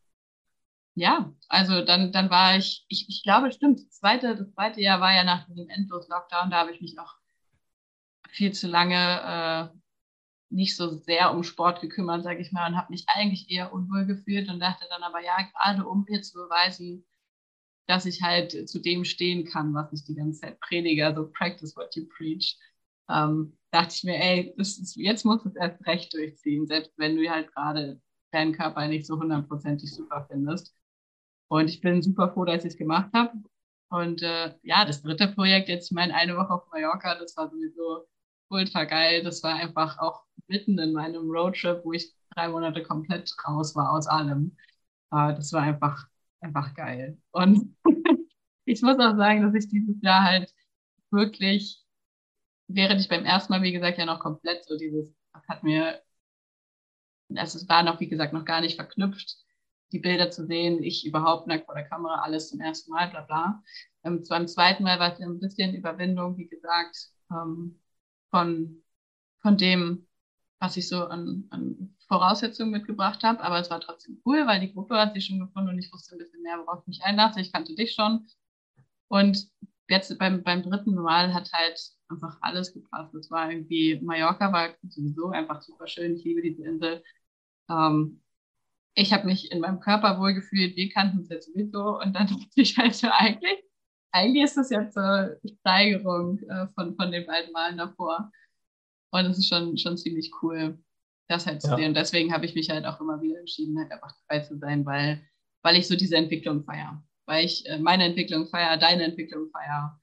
ja, also dann, dann war ich, ich, ich glaube, stimmt, das zweite, das zweite Jahr war ja nach dem Endlos-Lockdown, da habe ich mich auch viel zu lange äh, nicht so sehr um Sport gekümmert, sage ich mal, und habe mich eigentlich eher unwohl gefühlt und dachte dann aber, ja, gerade um mir zu beweisen, dass ich halt zu dem stehen kann, was ich die ganze Zeit predige, also practice what you preach, ähm, dachte ich mir, ey, ist, jetzt musst du es erst recht durchziehen, selbst wenn du halt gerade deinen Körper nicht so hundertprozentig super findest. Und ich bin super froh, dass ich es gemacht habe. Und äh, ja, das dritte Projekt, jetzt ich meine, eine Woche auf Mallorca, das war sowieso ultra geil. Das war einfach auch mitten in meinem Roadtrip, wo ich drei Monate komplett raus war aus allem. Äh, das war einfach, einfach geil. Und ich muss auch sagen, dass ich dieses Jahr halt wirklich, während ich beim ersten Mal, wie gesagt, ja noch komplett so dieses, hat mir, also es war noch, wie gesagt, noch gar nicht verknüpft, die Bilder zu sehen, ich überhaupt nackt vor der Kamera, alles zum ersten Mal, bla bla. Ähm, beim zweiten Mal war es ein bisschen Überwindung, wie gesagt, ähm, von, von dem, was ich so an, an Voraussetzungen mitgebracht habe. Aber es war trotzdem cool, weil die Gruppe hat sich schon gefunden und ich wusste ein bisschen mehr, worauf ich mich einlasse. Ich kannte dich schon. Und jetzt beim, beim dritten Mal hat halt einfach alles gepasst. Es war irgendwie, Mallorca war sowieso einfach super schön. Ich liebe diese Insel. Ähm, ich habe mich in meinem Körper wohlgefühlt, wir kannten es jetzt sowieso und dann dachte ich halt so, eigentlich, eigentlich ist das jetzt eine Steigerung äh, von, von den beiden Malen davor. Und es ist schon, schon ziemlich cool, das halt zu ja. sehen. Und deswegen habe ich mich halt auch immer wieder entschieden, halt einfach dabei zu sein, weil, weil ich so diese Entwicklung feiere. Weil ich äh, meine Entwicklung feiere, deine Entwicklung feiere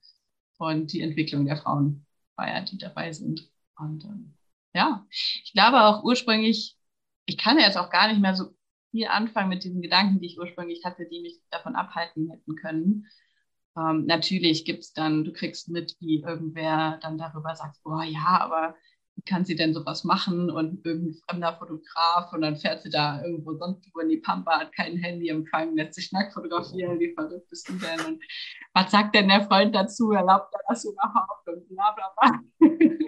und die Entwicklung der Frauen feiere, die dabei sind. Und ähm, ja, ich glaube auch ursprünglich, ich kann ja jetzt auch gar nicht mehr so viel anfangen mit diesen Gedanken, die ich ursprünglich hatte, die mich davon abhalten hätten können. Ähm, natürlich gibt es dann, du kriegst mit, wie irgendwer dann darüber sagt, boah, ja, aber kann sie denn sowas machen und irgendein fremder Fotograf und dann fährt sie da irgendwo sonst wo in die Pampa, hat kein Handy empfangen, lässt sich nackt fotografieren, wie verrückt bist du denn und was sagt denn der Freund dazu, erlaubt er das überhaupt und bla bla bla.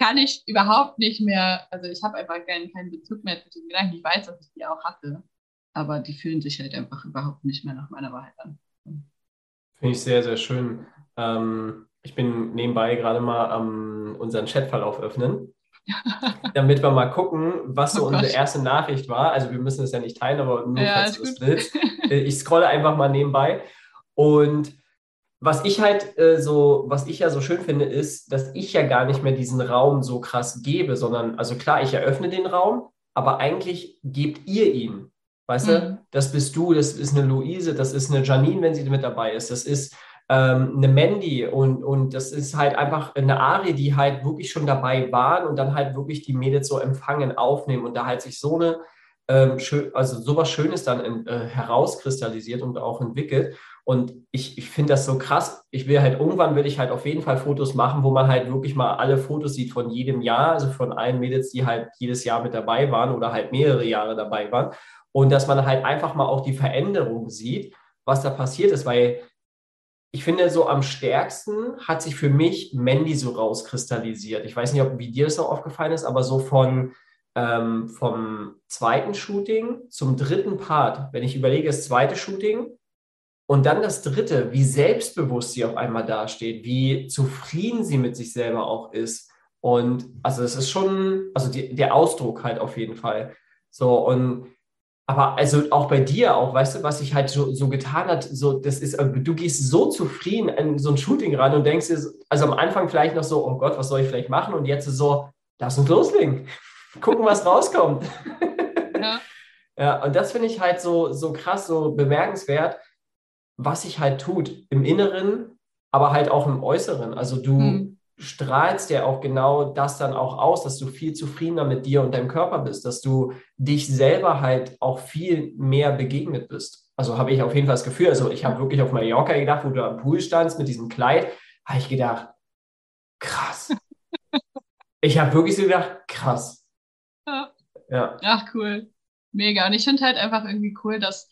kann ich überhaupt nicht mehr, also ich habe einfach keinen, keinen Bezug mehr zu den Gedanken. Ich weiß, dass ich die auch hatte, aber die fühlen sich halt einfach überhaupt nicht mehr nach meiner Wahrheit an. Finde ich sehr, sehr schön. Ähm, ich bin nebenbei gerade mal am unseren Chatverlauf öffnen, damit wir mal gucken, was so oh unsere erste Nachricht war. Also wir müssen es ja nicht teilen, aber nur ja, falls du es willst. Ich scrolle einfach mal nebenbei und was ich halt äh, so, was ich ja so schön finde, ist, dass ich ja gar nicht mehr diesen Raum so krass gebe, sondern, also klar, ich eröffne den Raum, aber eigentlich gebt ihr ihn. Weißt mhm. du, das bist du, das ist eine Luise, das ist eine Janine, wenn sie mit dabei ist, das ist ähm, eine Mandy und, und das ist halt einfach eine Ari, die halt wirklich schon dabei waren und dann halt wirklich die Mädels so empfangen, aufnehmen und da halt sich so eine, ähm, schön, also sowas Schönes dann in, äh, herauskristallisiert und auch entwickelt. Und ich, ich finde das so krass. Ich will halt irgendwann will ich halt auf jeden Fall Fotos machen, wo man halt wirklich mal alle Fotos sieht von jedem Jahr, also von allen Mädels, die halt jedes Jahr mit dabei waren oder halt mehrere Jahre dabei waren. Und dass man halt einfach mal auch die Veränderung sieht, was da passiert ist, weil ich finde, so am stärksten hat sich für mich Mandy so rauskristallisiert. Ich weiß nicht, ob wie dir das auch aufgefallen ist, aber so von ähm, vom zweiten Shooting zum dritten Part, wenn ich überlege, das zweite Shooting, und dann das Dritte, wie selbstbewusst sie auf einmal dasteht, wie zufrieden sie mit sich selber auch ist. Und also es ist schon, also die, der Ausdruck halt auf jeden Fall. So, und aber also auch bei dir auch, weißt du, was sich halt so, so getan hat, so, das ist, äh, du gehst so zufrieden an so ein Shooting ran und denkst dir, also am Anfang vielleicht noch so, oh Gott, was soll ich vielleicht machen? Und jetzt ist so, lass uns loslegen. Gucken, was rauskommt. Ja. ja, und das finde ich halt so, so krass, so bemerkenswert, was sich halt tut im Inneren, aber halt auch im Äußeren. Also du mhm. Strahlst ja auch genau das dann auch aus, dass du viel zufriedener mit dir und deinem Körper bist, dass du dich selber halt auch viel mehr begegnet bist. Also habe ich auf jeden Fall das Gefühl, also ich habe wirklich auf Mallorca gedacht, wo du am Pool standst mit diesem Kleid, habe ich gedacht, krass. ich habe wirklich so gedacht, krass. Ja. ja. Ach, cool. Mega. Und ich finde halt einfach irgendwie cool, dass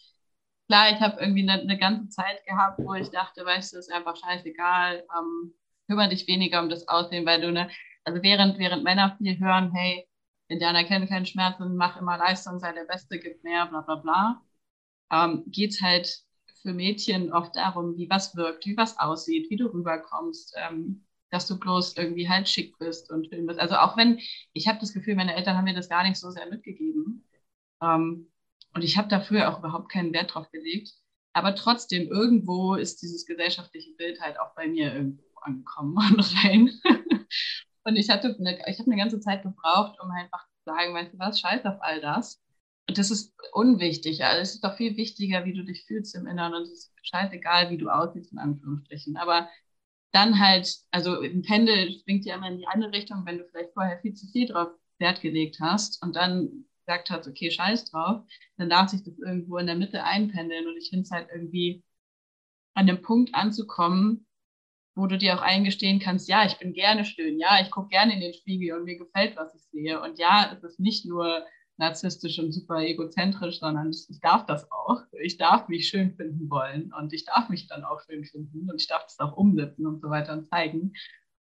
klar, ich habe irgendwie eine, eine, ganze Zeit gehabt, wo ich dachte, weißt du, ist einfach scheißegal. Ähm, kümmere dich weniger um das Aussehen, weil du ne, also während, während Männer viel hören, hey, Indianer kennen keinen Schmerz und mach immer Leistung, sei der Beste, gib mehr, bla bla bla, ähm, geht halt für Mädchen oft darum, wie was wirkt, wie was aussieht, wie du rüberkommst, ähm, dass du bloß irgendwie halt schick bist und schön bist. Also auch wenn, ich habe das Gefühl, meine Eltern haben mir das gar nicht so sehr mitgegeben. Ähm, und ich habe dafür auch überhaupt keinen Wert drauf gelegt. Aber trotzdem, irgendwo ist dieses gesellschaftliche Bild halt auch bei mir irgendwo angekommen und rein. und ich hatte eine, ich habe eine ganze Zeit gebraucht, um einfach zu sagen, weißt du was, scheiß auf all das. Und das ist unwichtig. Also es ist doch viel wichtiger, wie du dich fühlst im Inneren. Und es ist scheißegal, wie du aussiehst, in Anführungsstrichen. Aber dann halt, also ein Pendel springt ja immer in die andere Richtung, wenn du vielleicht vorher viel zu viel drauf Wert gelegt hast und dann gesagt hast, okay, scheiß drauf, dann darf sich das irgendwo in der Mitte einpendeln. Und ich finde es halt irgendwie an dem Punkt anzukommen, wo du dir auch eingestehen kannst, ja, ich bin gerne schön, ja, ich gucke gerne in den Spiegel und mir gefällt, was ich sehe. Und ja, es ist nicht nur narzisstisch und super egozentrisch, sondern ich darf das auch. Ich darf mich schön finden wollen und ich darf mich dann auch schön finden und ich darf das auch umsetzen und so weiter und zeigen.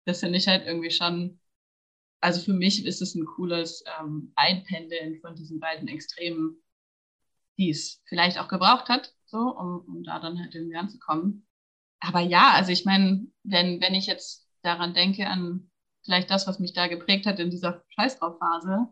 Das finde ich halt irgendwie schon, also für mich ist es ein cooles ähm, Einpendeln von diesen beiden Extremen, die es vielleicht auch gebraucht hat, so, um, um da dann halt irgendwie anzukommen. Aber ja, also ich meine, wenn, wenn ich jetzt daran denke, an vielleicht das, was mich da geprägt hat in dieser Scheißdraufphase,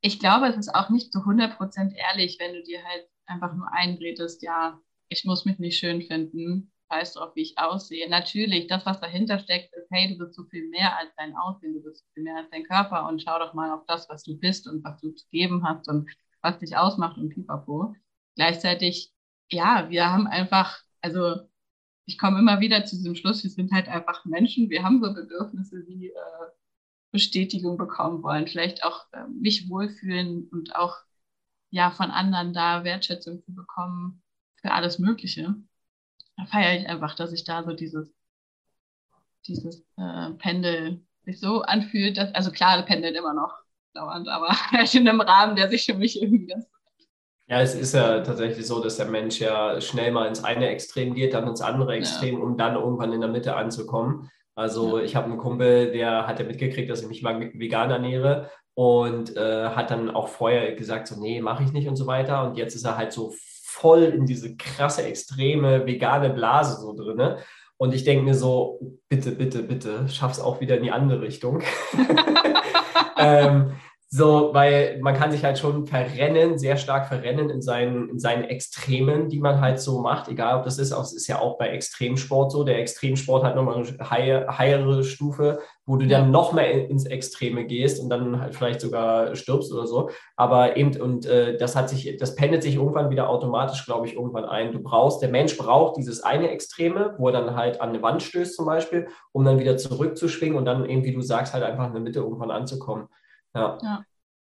ich glaube, es ist auch nicht zu 100% ehrlich, wenn du dir halt einfach nur einredest, ja, ich muss mich nicht schön finden, weißt du auch, wie ich aussehe. Natürlich, das, was dahinter steckt, ist, hey, du bist so viel mehr als dein Aussehen, du bist so viel mehr als dein Körper und schau doch mal auf das, was du bist und was du zu geben hast und was dich ausmacht und pipapo. Gleichzeitig, ja, wir haben einfach, also ich komme immer wieder zu diesem Schluss, wir sind halt einfach Menschen, wir haben so Bedürfnisse wie äh, Bestätigung bekommen wollen, vielleicht auch äh, mich wohlfühlen und auch ja von anderen da Wertschätzung zu bekommen für alles Mögliche. Da feiere ich einfach, dass ich da so dieses, dieses äh, Pendel sich so anfühlt, dass, also klar, pendelt immer noch dauernd, aber in einem Rahmen, der sich für mich irgendwie ganz ja, es ist ja tatsächlich so, dass der Mensch ja schnell mal ins eine Extrem geht, dann ins andere Extrem, ja. um dann irgendwann in der Mitte anzukommen. Also ich habe einen Kumpel, der hat ja mitgekriegt, dass ich mich vegan ernähre und äh, hat dann auch vorher gesagt, so nee, mache ich nicht und so weiter. Und jetzt ist er halt so voll in diese krasse, extreme vegane Blase so drin. Und ich denke mir so, bitte, bitte, bitte, schaff's auch wieder in die andere Richtung. ähm, so, weil man kann sich halt schon verrennen, sehr stark verrennen in seinen, in seinen Extremen, die man halt so macht, egal ob das ist, es ist ja auch bei Extremsport so. Der Extremsport hat nochmal eine höhere Stufe, wo du dann noch mehr ins Extreme gehst und dann halt vielleicht sogar stirbst oder so. Aber eben, und äh, das hat sich, das pendelt sich irgendwann wieder automatisch, glaube ich, irgendwann ein. Du brauchst, der Mensch braucht dieses eine Extreme, wo er dann halt an eine Wand stößt zum Beispiel, um dann wieder zurückzuschwingen und dann eben, wie du sagst, halt einfach in der Mitte irgendwann anzukommen. Ja. ja.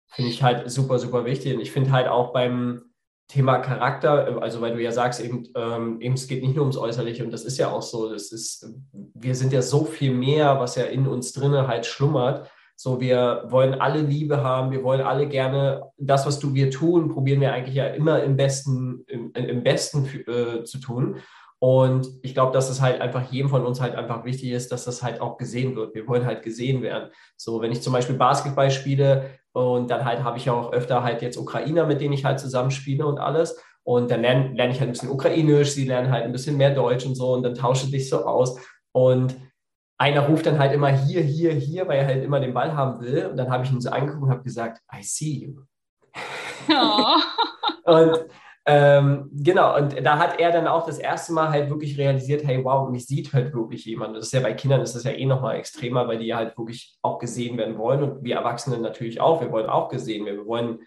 Finde ich halt super, super wichtig. Und ich finde halt auch beim Thema Charakter, also weil du ja sagst, eben, ähm, eben es geht nicht nur ums Äußerliche und das ist ja auch so, das ist, wir sind ja so viel mehr, was ja in uns drinne halt schlummert. So, wir wollen alle Liebe haben, wir wollen alle gerne das, was du wir tun, probieren wir eigentlich ja immer im Besten, im, im Besten äh, zu tun. Und ich glaube, dass es halt einfach jedem von uns halt einfach wichtig ist, dass das halt auch gesehen wird. Wir wollen halt gesehen werden. So, wenn ich zum Beispiel Basketball spiele und dann halt habe ich auch öfter halt jetzt Ukrainer, mit denen ich halt zusammenspiele und alles. Und dann lerne, lerne ich halt ein bisschen Ukrainisch, sie lernen halt ein bisschen mehr Deutsch und so und dann tausche dich so aus. Und einer ruft dann halt immer hier, hier, hier, weil er halt immer den Ball haben will. Und dann habe ich ihn so angeguckt und habe gesagt, I see you. Oh. und ähm, genau, und da hat er dann auch das erste Mal halt wirklich realisiert, hey, wow, mich sieht halt wirklich jemand. Das ist ja bei Kindern ist das ja eh nochmal extremer, weil die ja halt wirklich auch gesehen werden wollen und wir Erwachsenen natürlich auch. Wir wollen auch gesehen werden. Wir wollen,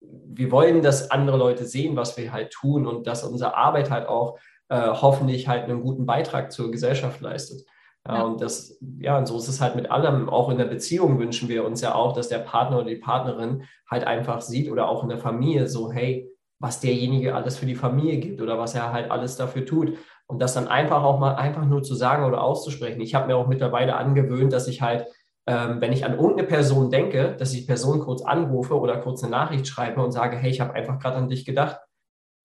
wir wollen, dass andere Leute sehen, was wir halt tun und dass unsere Arbeit halt auch äh, hoffentlich halt einen guten Beitrag zur Gesellschaft leistet. Ja, Und das, ja, und so ist es halt mit allem. Auch in der Beziehung wünschen wir uns ja auch, dass der Partner oder die Partnerin halt einfach sieht oder auch in der Familie so, hey, was derjenige alles für die Familie gibt oder was er halt alles dafür tut. Und das dann einfach auch mal einfach nur zu sagen oder auszusprechen. Ich habe mir auch mittlerweile angewöhnt, dass ich halt, ähm, wenn ich an irgendeine Person denke, dass ich die Person kurz anrufe oder kurz eine Nachricht schreibe und sage, hey, ich habe einfach gerade an dich gedacht.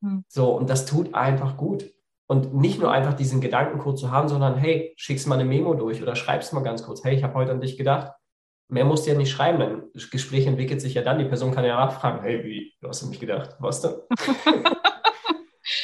Hm. So, und das tut einfach gut. Und nicht nur einfach diesen Gedankencode zu haben, sondern hey, schickst mal eine Memo durch oder schreibst mal ganz kurz, hey, ich habe heute an dich gedacht. Mehr musst du ja nicht schreiben, das Gespräch entwickelt sich ja dann. Die Person kann ja nachfragen, hey, wie, du hast an mich gedacht, was denn?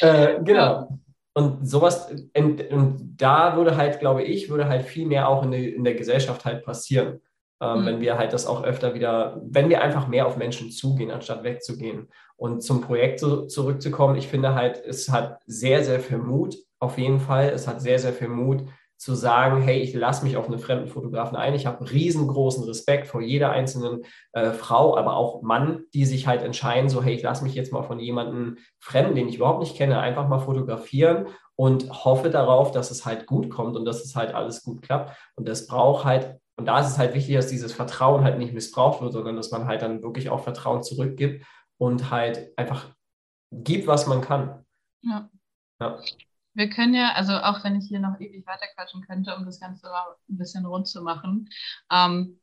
äh, genau. Und sowas, und, und, da würde halt, glaube ich, würde halt viel mehr auch in, die, in der Gesellschaft halt passieren. Ähm, mhm. Wenn wir halt das auch öfter wieder, wenn wir einfach mehr auf Menschen zugehen, anstatt wegzugehen. Und zum Projekt so, zurückzukommen, ich finde halt, es hat sehr, sehr viel Mut, auf jeden Fall. Es hat sehr, sehr viel Mut zu sagen, hey, ich lasse mich auf einen fremden Fotografen ein. Ich habe riesengroßen Respekt vor jeder einzelnen äh, Frau, aber auch Mann, die sich halt entscheiden, so, hey, ich lasse mich jetzt mal von jemandem Fremden, den ich überhaupt nicht kenne, einfach mal fotografieren und hoffe darauf, dass es halt gut kommt und dass es halt alles gut klappt. Und das braucht halt, und da ist es halt wichtig, dass dieses Vertrauen halt nicht missbraucht wird, sondern dass man halt dann wirklich auch Vertrauen zurückgibt und halt einfach gibt, was man kann. Ja. ja. Wir können ja, also auch wenn ich hier noch ewig weiterquatschen könnte, um das Ganze mal ein bisschen rund zu machen. Ähm,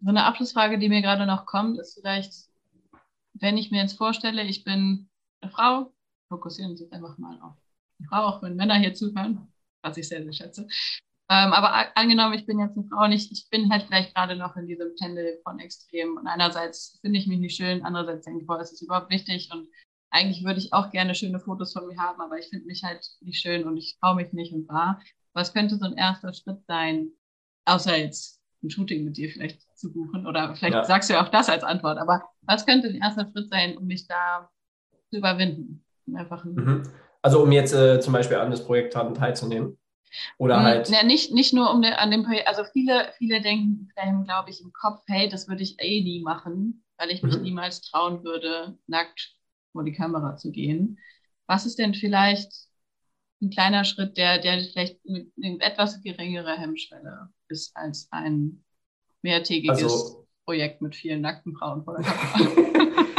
so eine Abschlussfrage, die mir gerade noch kommt, ist vielleicht, wenn ich mir jetzt vorstelle, ich bin eine Frau, fokussieren Sie einfach mal auf die Frau, auch wenn Männer hier zuhören, was ich sehr, sehr schätze. Ähm, aber angenommen, ich bin jetzt eine Frau und ich, ich bin halt vielleicht gerade noch in diesem Pendel von Extremen. Und einerseits finde ich mich nicht schön, andererseits denke ich, boah, ist das überhaupt wichtig? Und eigentlich würde ich auch gerne schöne Fotos von mir haben, aber ich finde mich halt nicht schön und ich traue mich nicht und wahr. Was könnte so ein erster Schritt sein, außer jetzt ein Shooting mit dir vielleicht zu buchen? Oder vielleicht ja. sagst du ja auch das als Antwort, aber was könnte ein erster Schritt sein, um mich da zu überwinden? Einfach mhm. Also um jetzt äh, zum Beispiel an das Projekt teilzunehmen? Oder mhm, halt. Ja, nicht, nicht nur um den, an dem Projekt, also viele, viele denken, glaube ich, im Kopf, hey, das würde ich eh nie machen, weil ich mich mhm. niemals trauen würde, nackt vor die Kamera zu gehen. Was ist denn vielleicht ein kleiner Schritt, der, der vielleicht mit etwas geringere Hemmschwelle ist als ein mehrtägiges also, Projekt mit vielen nackten Frauen vor der Kamera?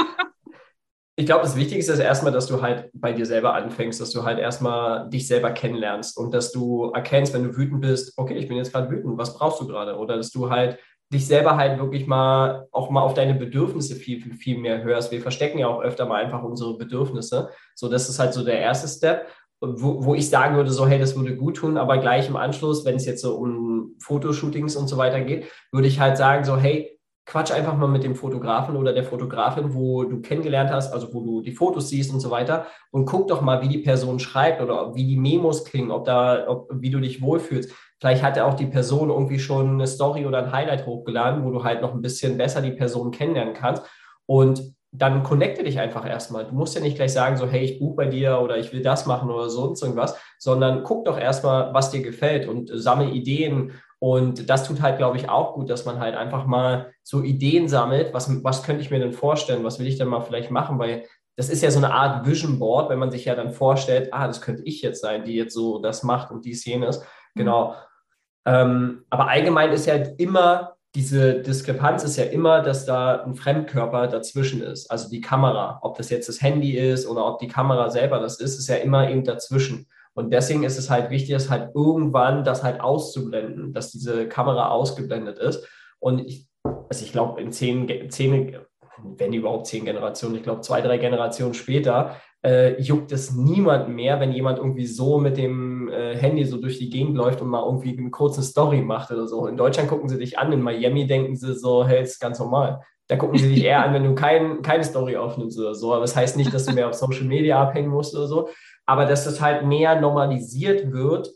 ich glaube, das Wichtigste ist erstmal, dass du halt bei dir selber anfängst, dass du halt erstmal dich selber kennenlernst und dass du erkennst, wenn du wütend bist, okay, ich bin jetzt gerade wütend, was brauchst du gerade? Oder dass du halt dich selber halt wirklich mal auch mal auf deine Bedürfnisse viel, viel, viel mehr hörst. Wir verstecken ja auch öfter mal einfach unsere Bedürfnisse. So, das ist halt so der erste Step, wo, wo ich sagen würde, so, hey, das würde gut tun, aber gleich im Anschluss, wenn es jetzt so um Fotoshootings und so weiter geht, würde ich halt sagen, so, hey, quatsch einfach mal mit dem Fotografen oder der Fotografin, wo du kennengelernt hast, also wo du die Fotos siehst und so weiter und guck doch mal, wie die Person schreibt oder wie die Memos klingen, ob da, ob, wie du dich wohlfühlst. Vielleicht hat ja auch die Person irgendwie schon eine Story oder ein Highlight hochgeladen, wo du halt noch ein bisschen besser die Person kennenlernen kannst und dann connecte dich einfach erstmal. Du musst ja nicht gleich sagen, so, hey, ich buche bei dir oder ich will das machen oder sonst irgendwas, sondern guck doch erstmal, was dir gefällt und sammle Ideen und das tut halt, glaube ich, auch gut, dass man halt einfach mal so Ideen sammelt. Was, was könnte ich mir denn vorstellen? Was will ich denn mal vielleicht machen? Weil das ist ja so eine Art Vision Board, wenn man sich ja dann vorstellt, ah, das könnte ich jetzt sein, die jetzt so das macht und dies jenes. Mhm. Genau. Ähm, aber allgemein ist ja immer diese Diskrepanz ist ja immer, dass da ein Fremdkörper dazwischen ist. Also die Kamera, ob das jetzt das Handy ist oder ob die Kamera selber das ist, ist ja immer eben dazwischen. Und deswegen ist es halt wichtig, dass halt irgendwann das halt auszublenden, dass diese Kamera ausgeblendet ist. Und ich, also ich glaube, in zehn, zehn, wenn überhaupt zehn Generationen, ich glaube zwei, drei Generationen später, äh, juckt es niemand mehr, wenn jemand irgendwie so mit dem äh, Handy so durch die Gegend läuft und mal irgendwie eine kurze Story macht oder so. In Deutschland gucken sie dich an, in Miami denken sie so, hey, ist ganz normal. Da gucken sie dich eher an, wenn du kein, keine Story aufnimmst oder so. Aber das heißt nicht, dass du mehr auf Social Media abhängen musst oder so aber dass es halt mehr normalisiert wird,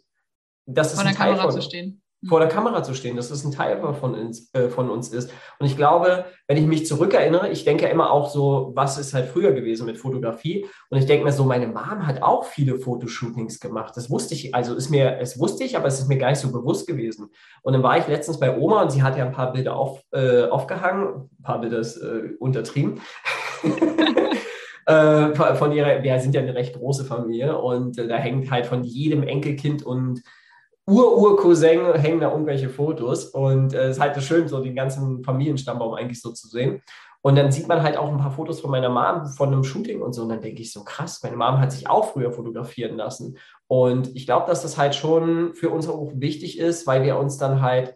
dass es vor der Kamera von, zu stehen. Vor der Kamera zu stehen, dass es ein Teil von uns, äh, von uns ist. Und ich glaube, wenn ich mich zurückerinnere, ich denke immer auch so, was ist halt früher gewesen mit Fotografie? Und ich denke mir so, meine Mom hat auch viele Fotoshootings gemacht. Das wusste ich, also ist mir, es wusste ich, aber es ist mir gar nicht so bewusst gewesen. Und dann war ich letztens bei Oma und sie hat ja ein paar Bilder auf, äh, aufgehangen, ein paar Bilder ist äh, untertrieben. äh, von ihrer, wir sind ja eine recht große Familie und äh, da hängt halt von jedem Enkelkind und Ur-Ur-Cousin hängen da irgendwelche Fotos und es äh, ist halt schön, so den ganzen Familienstammbaum eigentlich so zu sehen. Und dann sieht man halt auch ein paar Fotos von meiner Mom von einem Shooting und so. Und dann denke ich so, krass, meine Mom hat sich auch früher fotografieren lassen. Und ich glaube, dass das halt schon für uns auch wichtig ist, weil wir uns dann halt,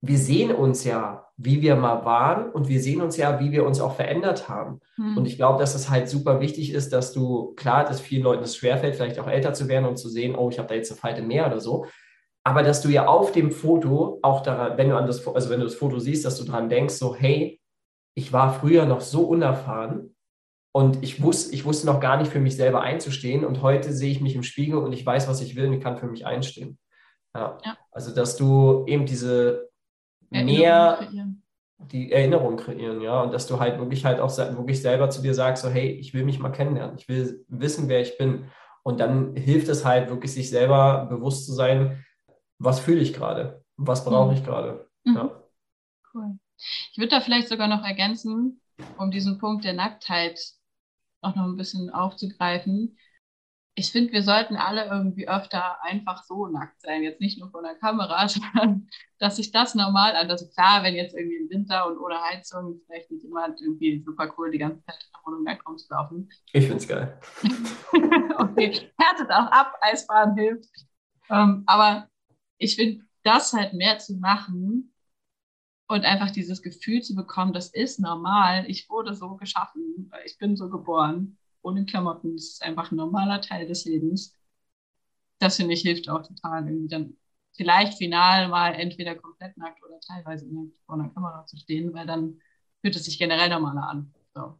wir sehen uns ja wie wir mal waren und wir sehen uns ja, wie wir uns auch verändert haben. Mhm. Und ich glaube, dass es halt super wichtig ist, dass du, klar, dass vielen Leuten es schwerfällt, vielleicht auch älter zu werden und zu sehen, oh, ich habe da jetzt eine Falte mehr oder so. Aber dass du ja auf dem Foto auch daran, wenn du an das, also wenn du das Foto siehst, dass du daran denkst, so, hey, ich war früher noch so unerfahren und ich wusste, ich wusste noch gar nicht für mich selber einzustehen und heute sehe ich mich im Spiegel und ich weiß, was ich will und ich kann für mich einstehen. Ja. ja. Also, dass du eben diese mehr kreieren. die Erinnerung kreieren, ja, und dass du halt wirklich halt auch wirklich selber zu dir sagst, so, hey, ich will mich mal kennenlernen, ich will wissen, wer ich bin. Und dann hilft es halt wirklich, sich selber bewusst zu sein, was fühle ich gerade, was brauche mhm. ich gerade. Mhm. Ja. Cool. Ich würde da vielleicht sogar noch ergänzen, um diesen Punkt der Nacktheit auch noch ein bisschen aufzugreifen ich finde, wir sollten alle irgendwie öfter einfach so nackt sein. Jetzt nicht nur vor der Kamera, sondern dass sich das normal an. Also klar, wenn jetzt irgendwie im Winter und ohne Heizung vielleicht nicht jemand irgendwie super cool die ganze Zeit in der Wohnung nackt rumzulaufen. Ich finde es geil. okay, härtet auch ab, Eisfahren hilft. Ähm, aber ich finde, das halt mehr zu machen und einfach dieses Gefühl zu bekommen, das ist normal. Ich wurde so geschaffen, ich bin so geboren ohne Klamotten. Das ist einfach ein normaler Teil des Lebens. Das finde ich hilft auch total, irgendwie dann vielleicht final mal entweder komplett nackt oder teilweise vor einer Kamera zu stehen, weil dann fühlt es sich generell normaler an. So.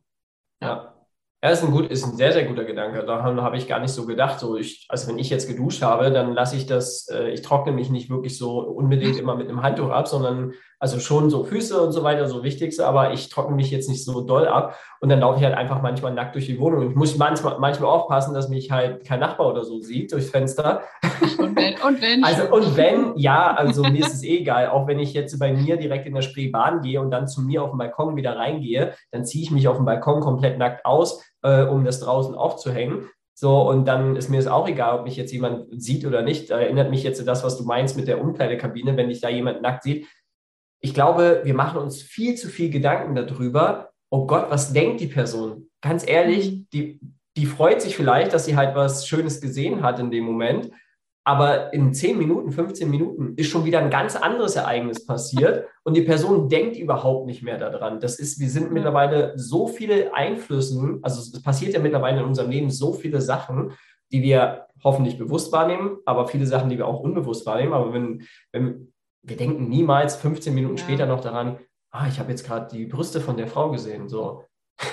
Ja. Ja, ist ein, gut, ist ein sehr, sehr guter Gedanke. Daran habe ich gar nicht so gedacht. So ich, also wenn ich jetzt geduscht habe, dann lasse ich das, äh, ich trockne mich nicht wirklich so unbedingt immer mit einem Handtuch ab, sondern also schon so Füße und so weiter, so wichtigste, aber ich trockne mich jetzt nicht so doll ab und dann laufe ich halt einfach manchmal nackt durch die Wohnung. Ich muss manchmal, manchmal aufpassen, dass mich halt kein Nachbar oder so sieht durchs Fenster. Und wenn, und wenn. Also und wenn, ja, also mir ist es eh egal, auch wenn ich jetzt bei mir direkt in der Spreebahn gehe und dann zu mir auf den Balkon wieder reingehe, dann ziehe ich mich auf dem Balkon komplett nackt aus, äh, um das draußen aufzuhängen. So, und dann ist mir es auch egal, ob mich jetzt jemand sieht oder nicht. Da erinnert mich jetzt das, was du meinst mit der Umkleidekabine, wenn dich da jemand nackt sieht ich glaube, wir machen uns viel zu viel Gedanken darüber, oh Gott, was denkt die Person? Ganz ehrlich, mhm. die, die freut sich vielleicht, dass sie halt was Schönes gesehen hat in dem Moment. Aber in 10 Minuten, 15 Minuten ist schon wieder ein ganz anderes Ereignis passiert und die Person denkt überhaupt nicht mehr daran. Das ist, wir sind mittlerweile so viele Einflüssen, also es passiert ja mittlerweile in unserem Leben so viele Sachen, die wir hoffentlich bewusst wahrnehmen, aber viele Sachen, die wir auch unbewusst wahrnehmen. Aber wenn, wenn, wir denken niemals 15 Minuten ja. später noch daran, ah, ich habe jetzt gerade die Brüste von der Frau gesehen. So.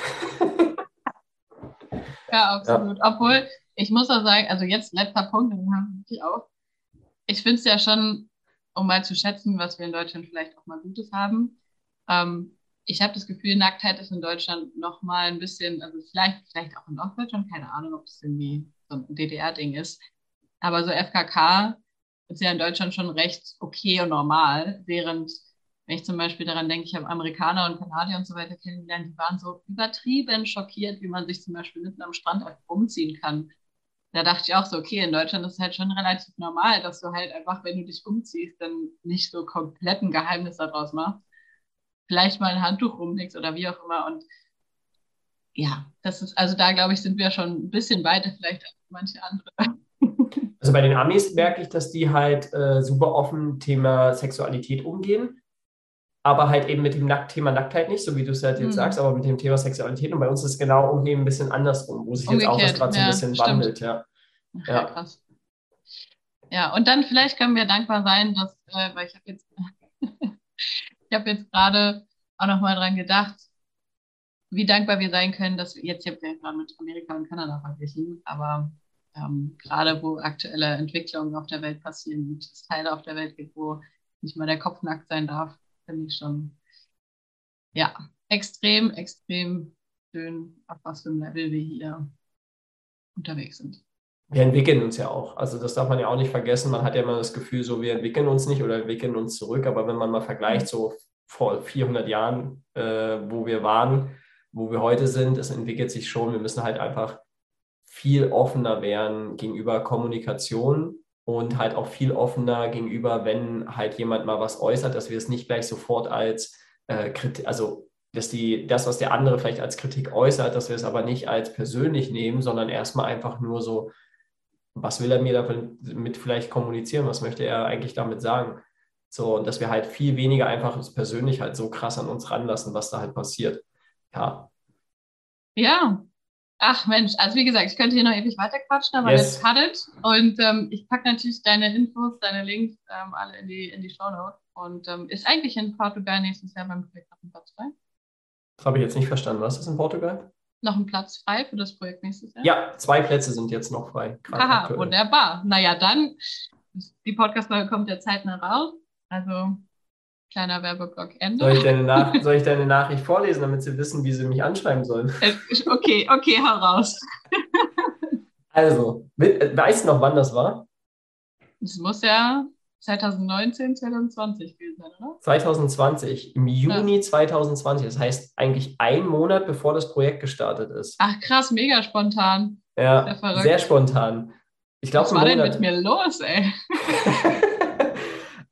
ja, absolut. Ja. Obwohl, ich muss auch sagen, also jetzt letzter Punkt, den haben wir auch. Ich finde es ja schon, um mal zu schätzen, was wir in Deutschland vielleicht auch mal Gutes haben. Ähm, ich habe das Gefühl, Nacktheit ist in Deutschland noch mal ein bisschen, also vielleicht, vielleicht auch in Ostdeutschland, keine Ahnung, ob es irgendwie so ein DDR-Ding ist. Aber so FKK ist ja in Deutschland schon recht okay und normal, während wenn ich zum Beispiel daran denke, ich habe Amerikaner und Kanadier und so weiter kennengelernt, die waren so übertrieben schockiert, wie man sich zum Beispiel mitten am Strand einfach umziehen kann. Da dachte ich auch so, okay, in Deutschland ist es halt schon relativ normal, dass du halt einfach, wenn du dich umziehst, dann nicht so komplett ein Geheimnis daraus machst. Vielleicht mal ein Handtuch rumlegst oder wie auch immer. Und ja, das ist, also da glaube ich, sind wir schon ein bisschen weiter vielleicht als manche andere. Also bei den Amis merke ich, dass die halt äh, super offen Thema Sexualität umgehen, aber halt eben mit dem Nackt Thema Nacktheit nicht, so wie du es halt jetzt mhm. sagst, aber mit dem Thema Sexualität. Und bei uns ist es genau umgehen ein bisschen andersrum, wo sich Umgekehrt. jetzt auch das gerade so ein bisschen stimmt. wandelt. Ja. Ja. krass. Ja, und dann vielleicht können wir dankbar sein, dass, äh, weil ich habe jetzt, ich habe jetzt gerade auch nochmal dran gedacht, wie dankbar wir sein können, dass wir jetzt, ich habe ja gerade mit Amerika und Kanada verglichen, aber ähm, gerade wo aktuelle Entwicklungen auf der Welt passieren und es Teile auf der Welt gibt, wo nicht mal der Kopf nackt sein darf, finde ich schon, ja, extrem, extrem schön, auf was für einem Level wir hier unterwegs sind. Wir entwickeln uns ja auch. Also das darf man ja auch nicht vergessen. Man hat ja immer das Gefühl, so wir entwickeln uns nicht oder entwickeln uns zurück. Aber wenn man mal vergleicht, so vor 400 Jahren, äh, wo wir waren, wo wir heute sind, es entwickelt sich schon. Wir müssen halt einfach viel offener werden gegenüber Kommunikation und halt auch viel offener gegenüber, wenn halt jemand mal was äußert, dass wir es nicht gleich sofort als äh, Kritik, also dass die, das, was der andere vielleicht als Kritik äußert, dass wir es aber nicht als persönlich nehmen, sondern erstmal einfach nur so, was will er mir damit vielleicht kommunizieren, was möchte er eigentlich damit sagen? So, und dass wir halt viel weniger einfach persönlich halt so krass an uns ranlassen, was da halt passiert. Ja. Ja. Ach Mensch, also wie gesagt, ich könnte hier noch ewig weiterquatschen, aber yes. cut it. Und ähm, ich packe natürlich deine Infos, deine Links ähm, alle in die, in die Show Notes. Und ähm, ist eigentlich in Portugal nächstes Jahr beim Projekt noch ein Platz frei? Das habe ich jetzt nicht verstanden. Was ist in Portugal? Noch ein Platz frei für das Projekt nächstes Jahr? Ja, zwei Plätze sind jetzt noch frei. Aha, aktuell. wunderbar. Naja, dann, die Podcast-Folge kommt ja zeitnah raus. Also kleiner Werbeblock Ende. Soll ich, deine Nach soll ich deine Nachricht vorlesen, damit sie wissen, wie sie mich anschreiben sollen? Äh, okay, okay, hau raus. also, weißt du noch, wann das war? Es muss ja 2019, 2020 gewesen sein, oder? 2020, im Juni ja. 2020. Das heißt eigentlich ein Monat, bevor das Projekt gestartet ist. Ach krass, mega spontan. Ja, sehr spontan. Ich glaub, Was war Monat... denn mit mir los, ey?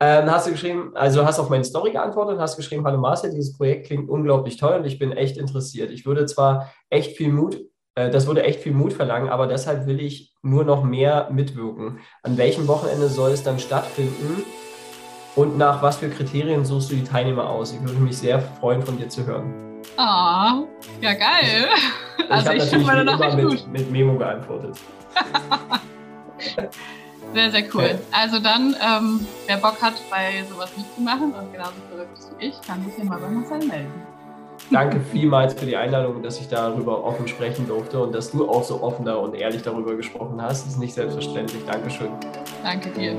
Ähm, hast du geschrieben, also hast auf meine Story geantwortet und hast geschrieben, hallo Marcel, dieses Projekt klingt unglaublich toll und ich bin echt interessiert. Ich würde zwar echt viel Mut, äh, das würde echt viel Mut verlangen, aber deshalb will ich nur noch mehr mitwirken. An welchem Wochenende soll es dann stattfinden? Und nach was für Kriterien suchst du die Teilnehmer aus? Ich würde mich sehr freuen, von dir zu hören. Ah, ja geil. Ich also ich finde meine Nachricht mit, mit Memo geantwortet. Sehr, sehr cool. Also dann, ähm, wer Bock hat, bei sowas mitzumachen und genauso verrückt ist wie ich, kann sich ja mal bei Marcel melden. Danke vielmals für die Einladung, dass ich darüber offen sprechen durfte und dass du auch so offen da und ehrlich darüber gesprochen hast. Das ist nicht selbstverständlich. Dankeschön. Danke dir.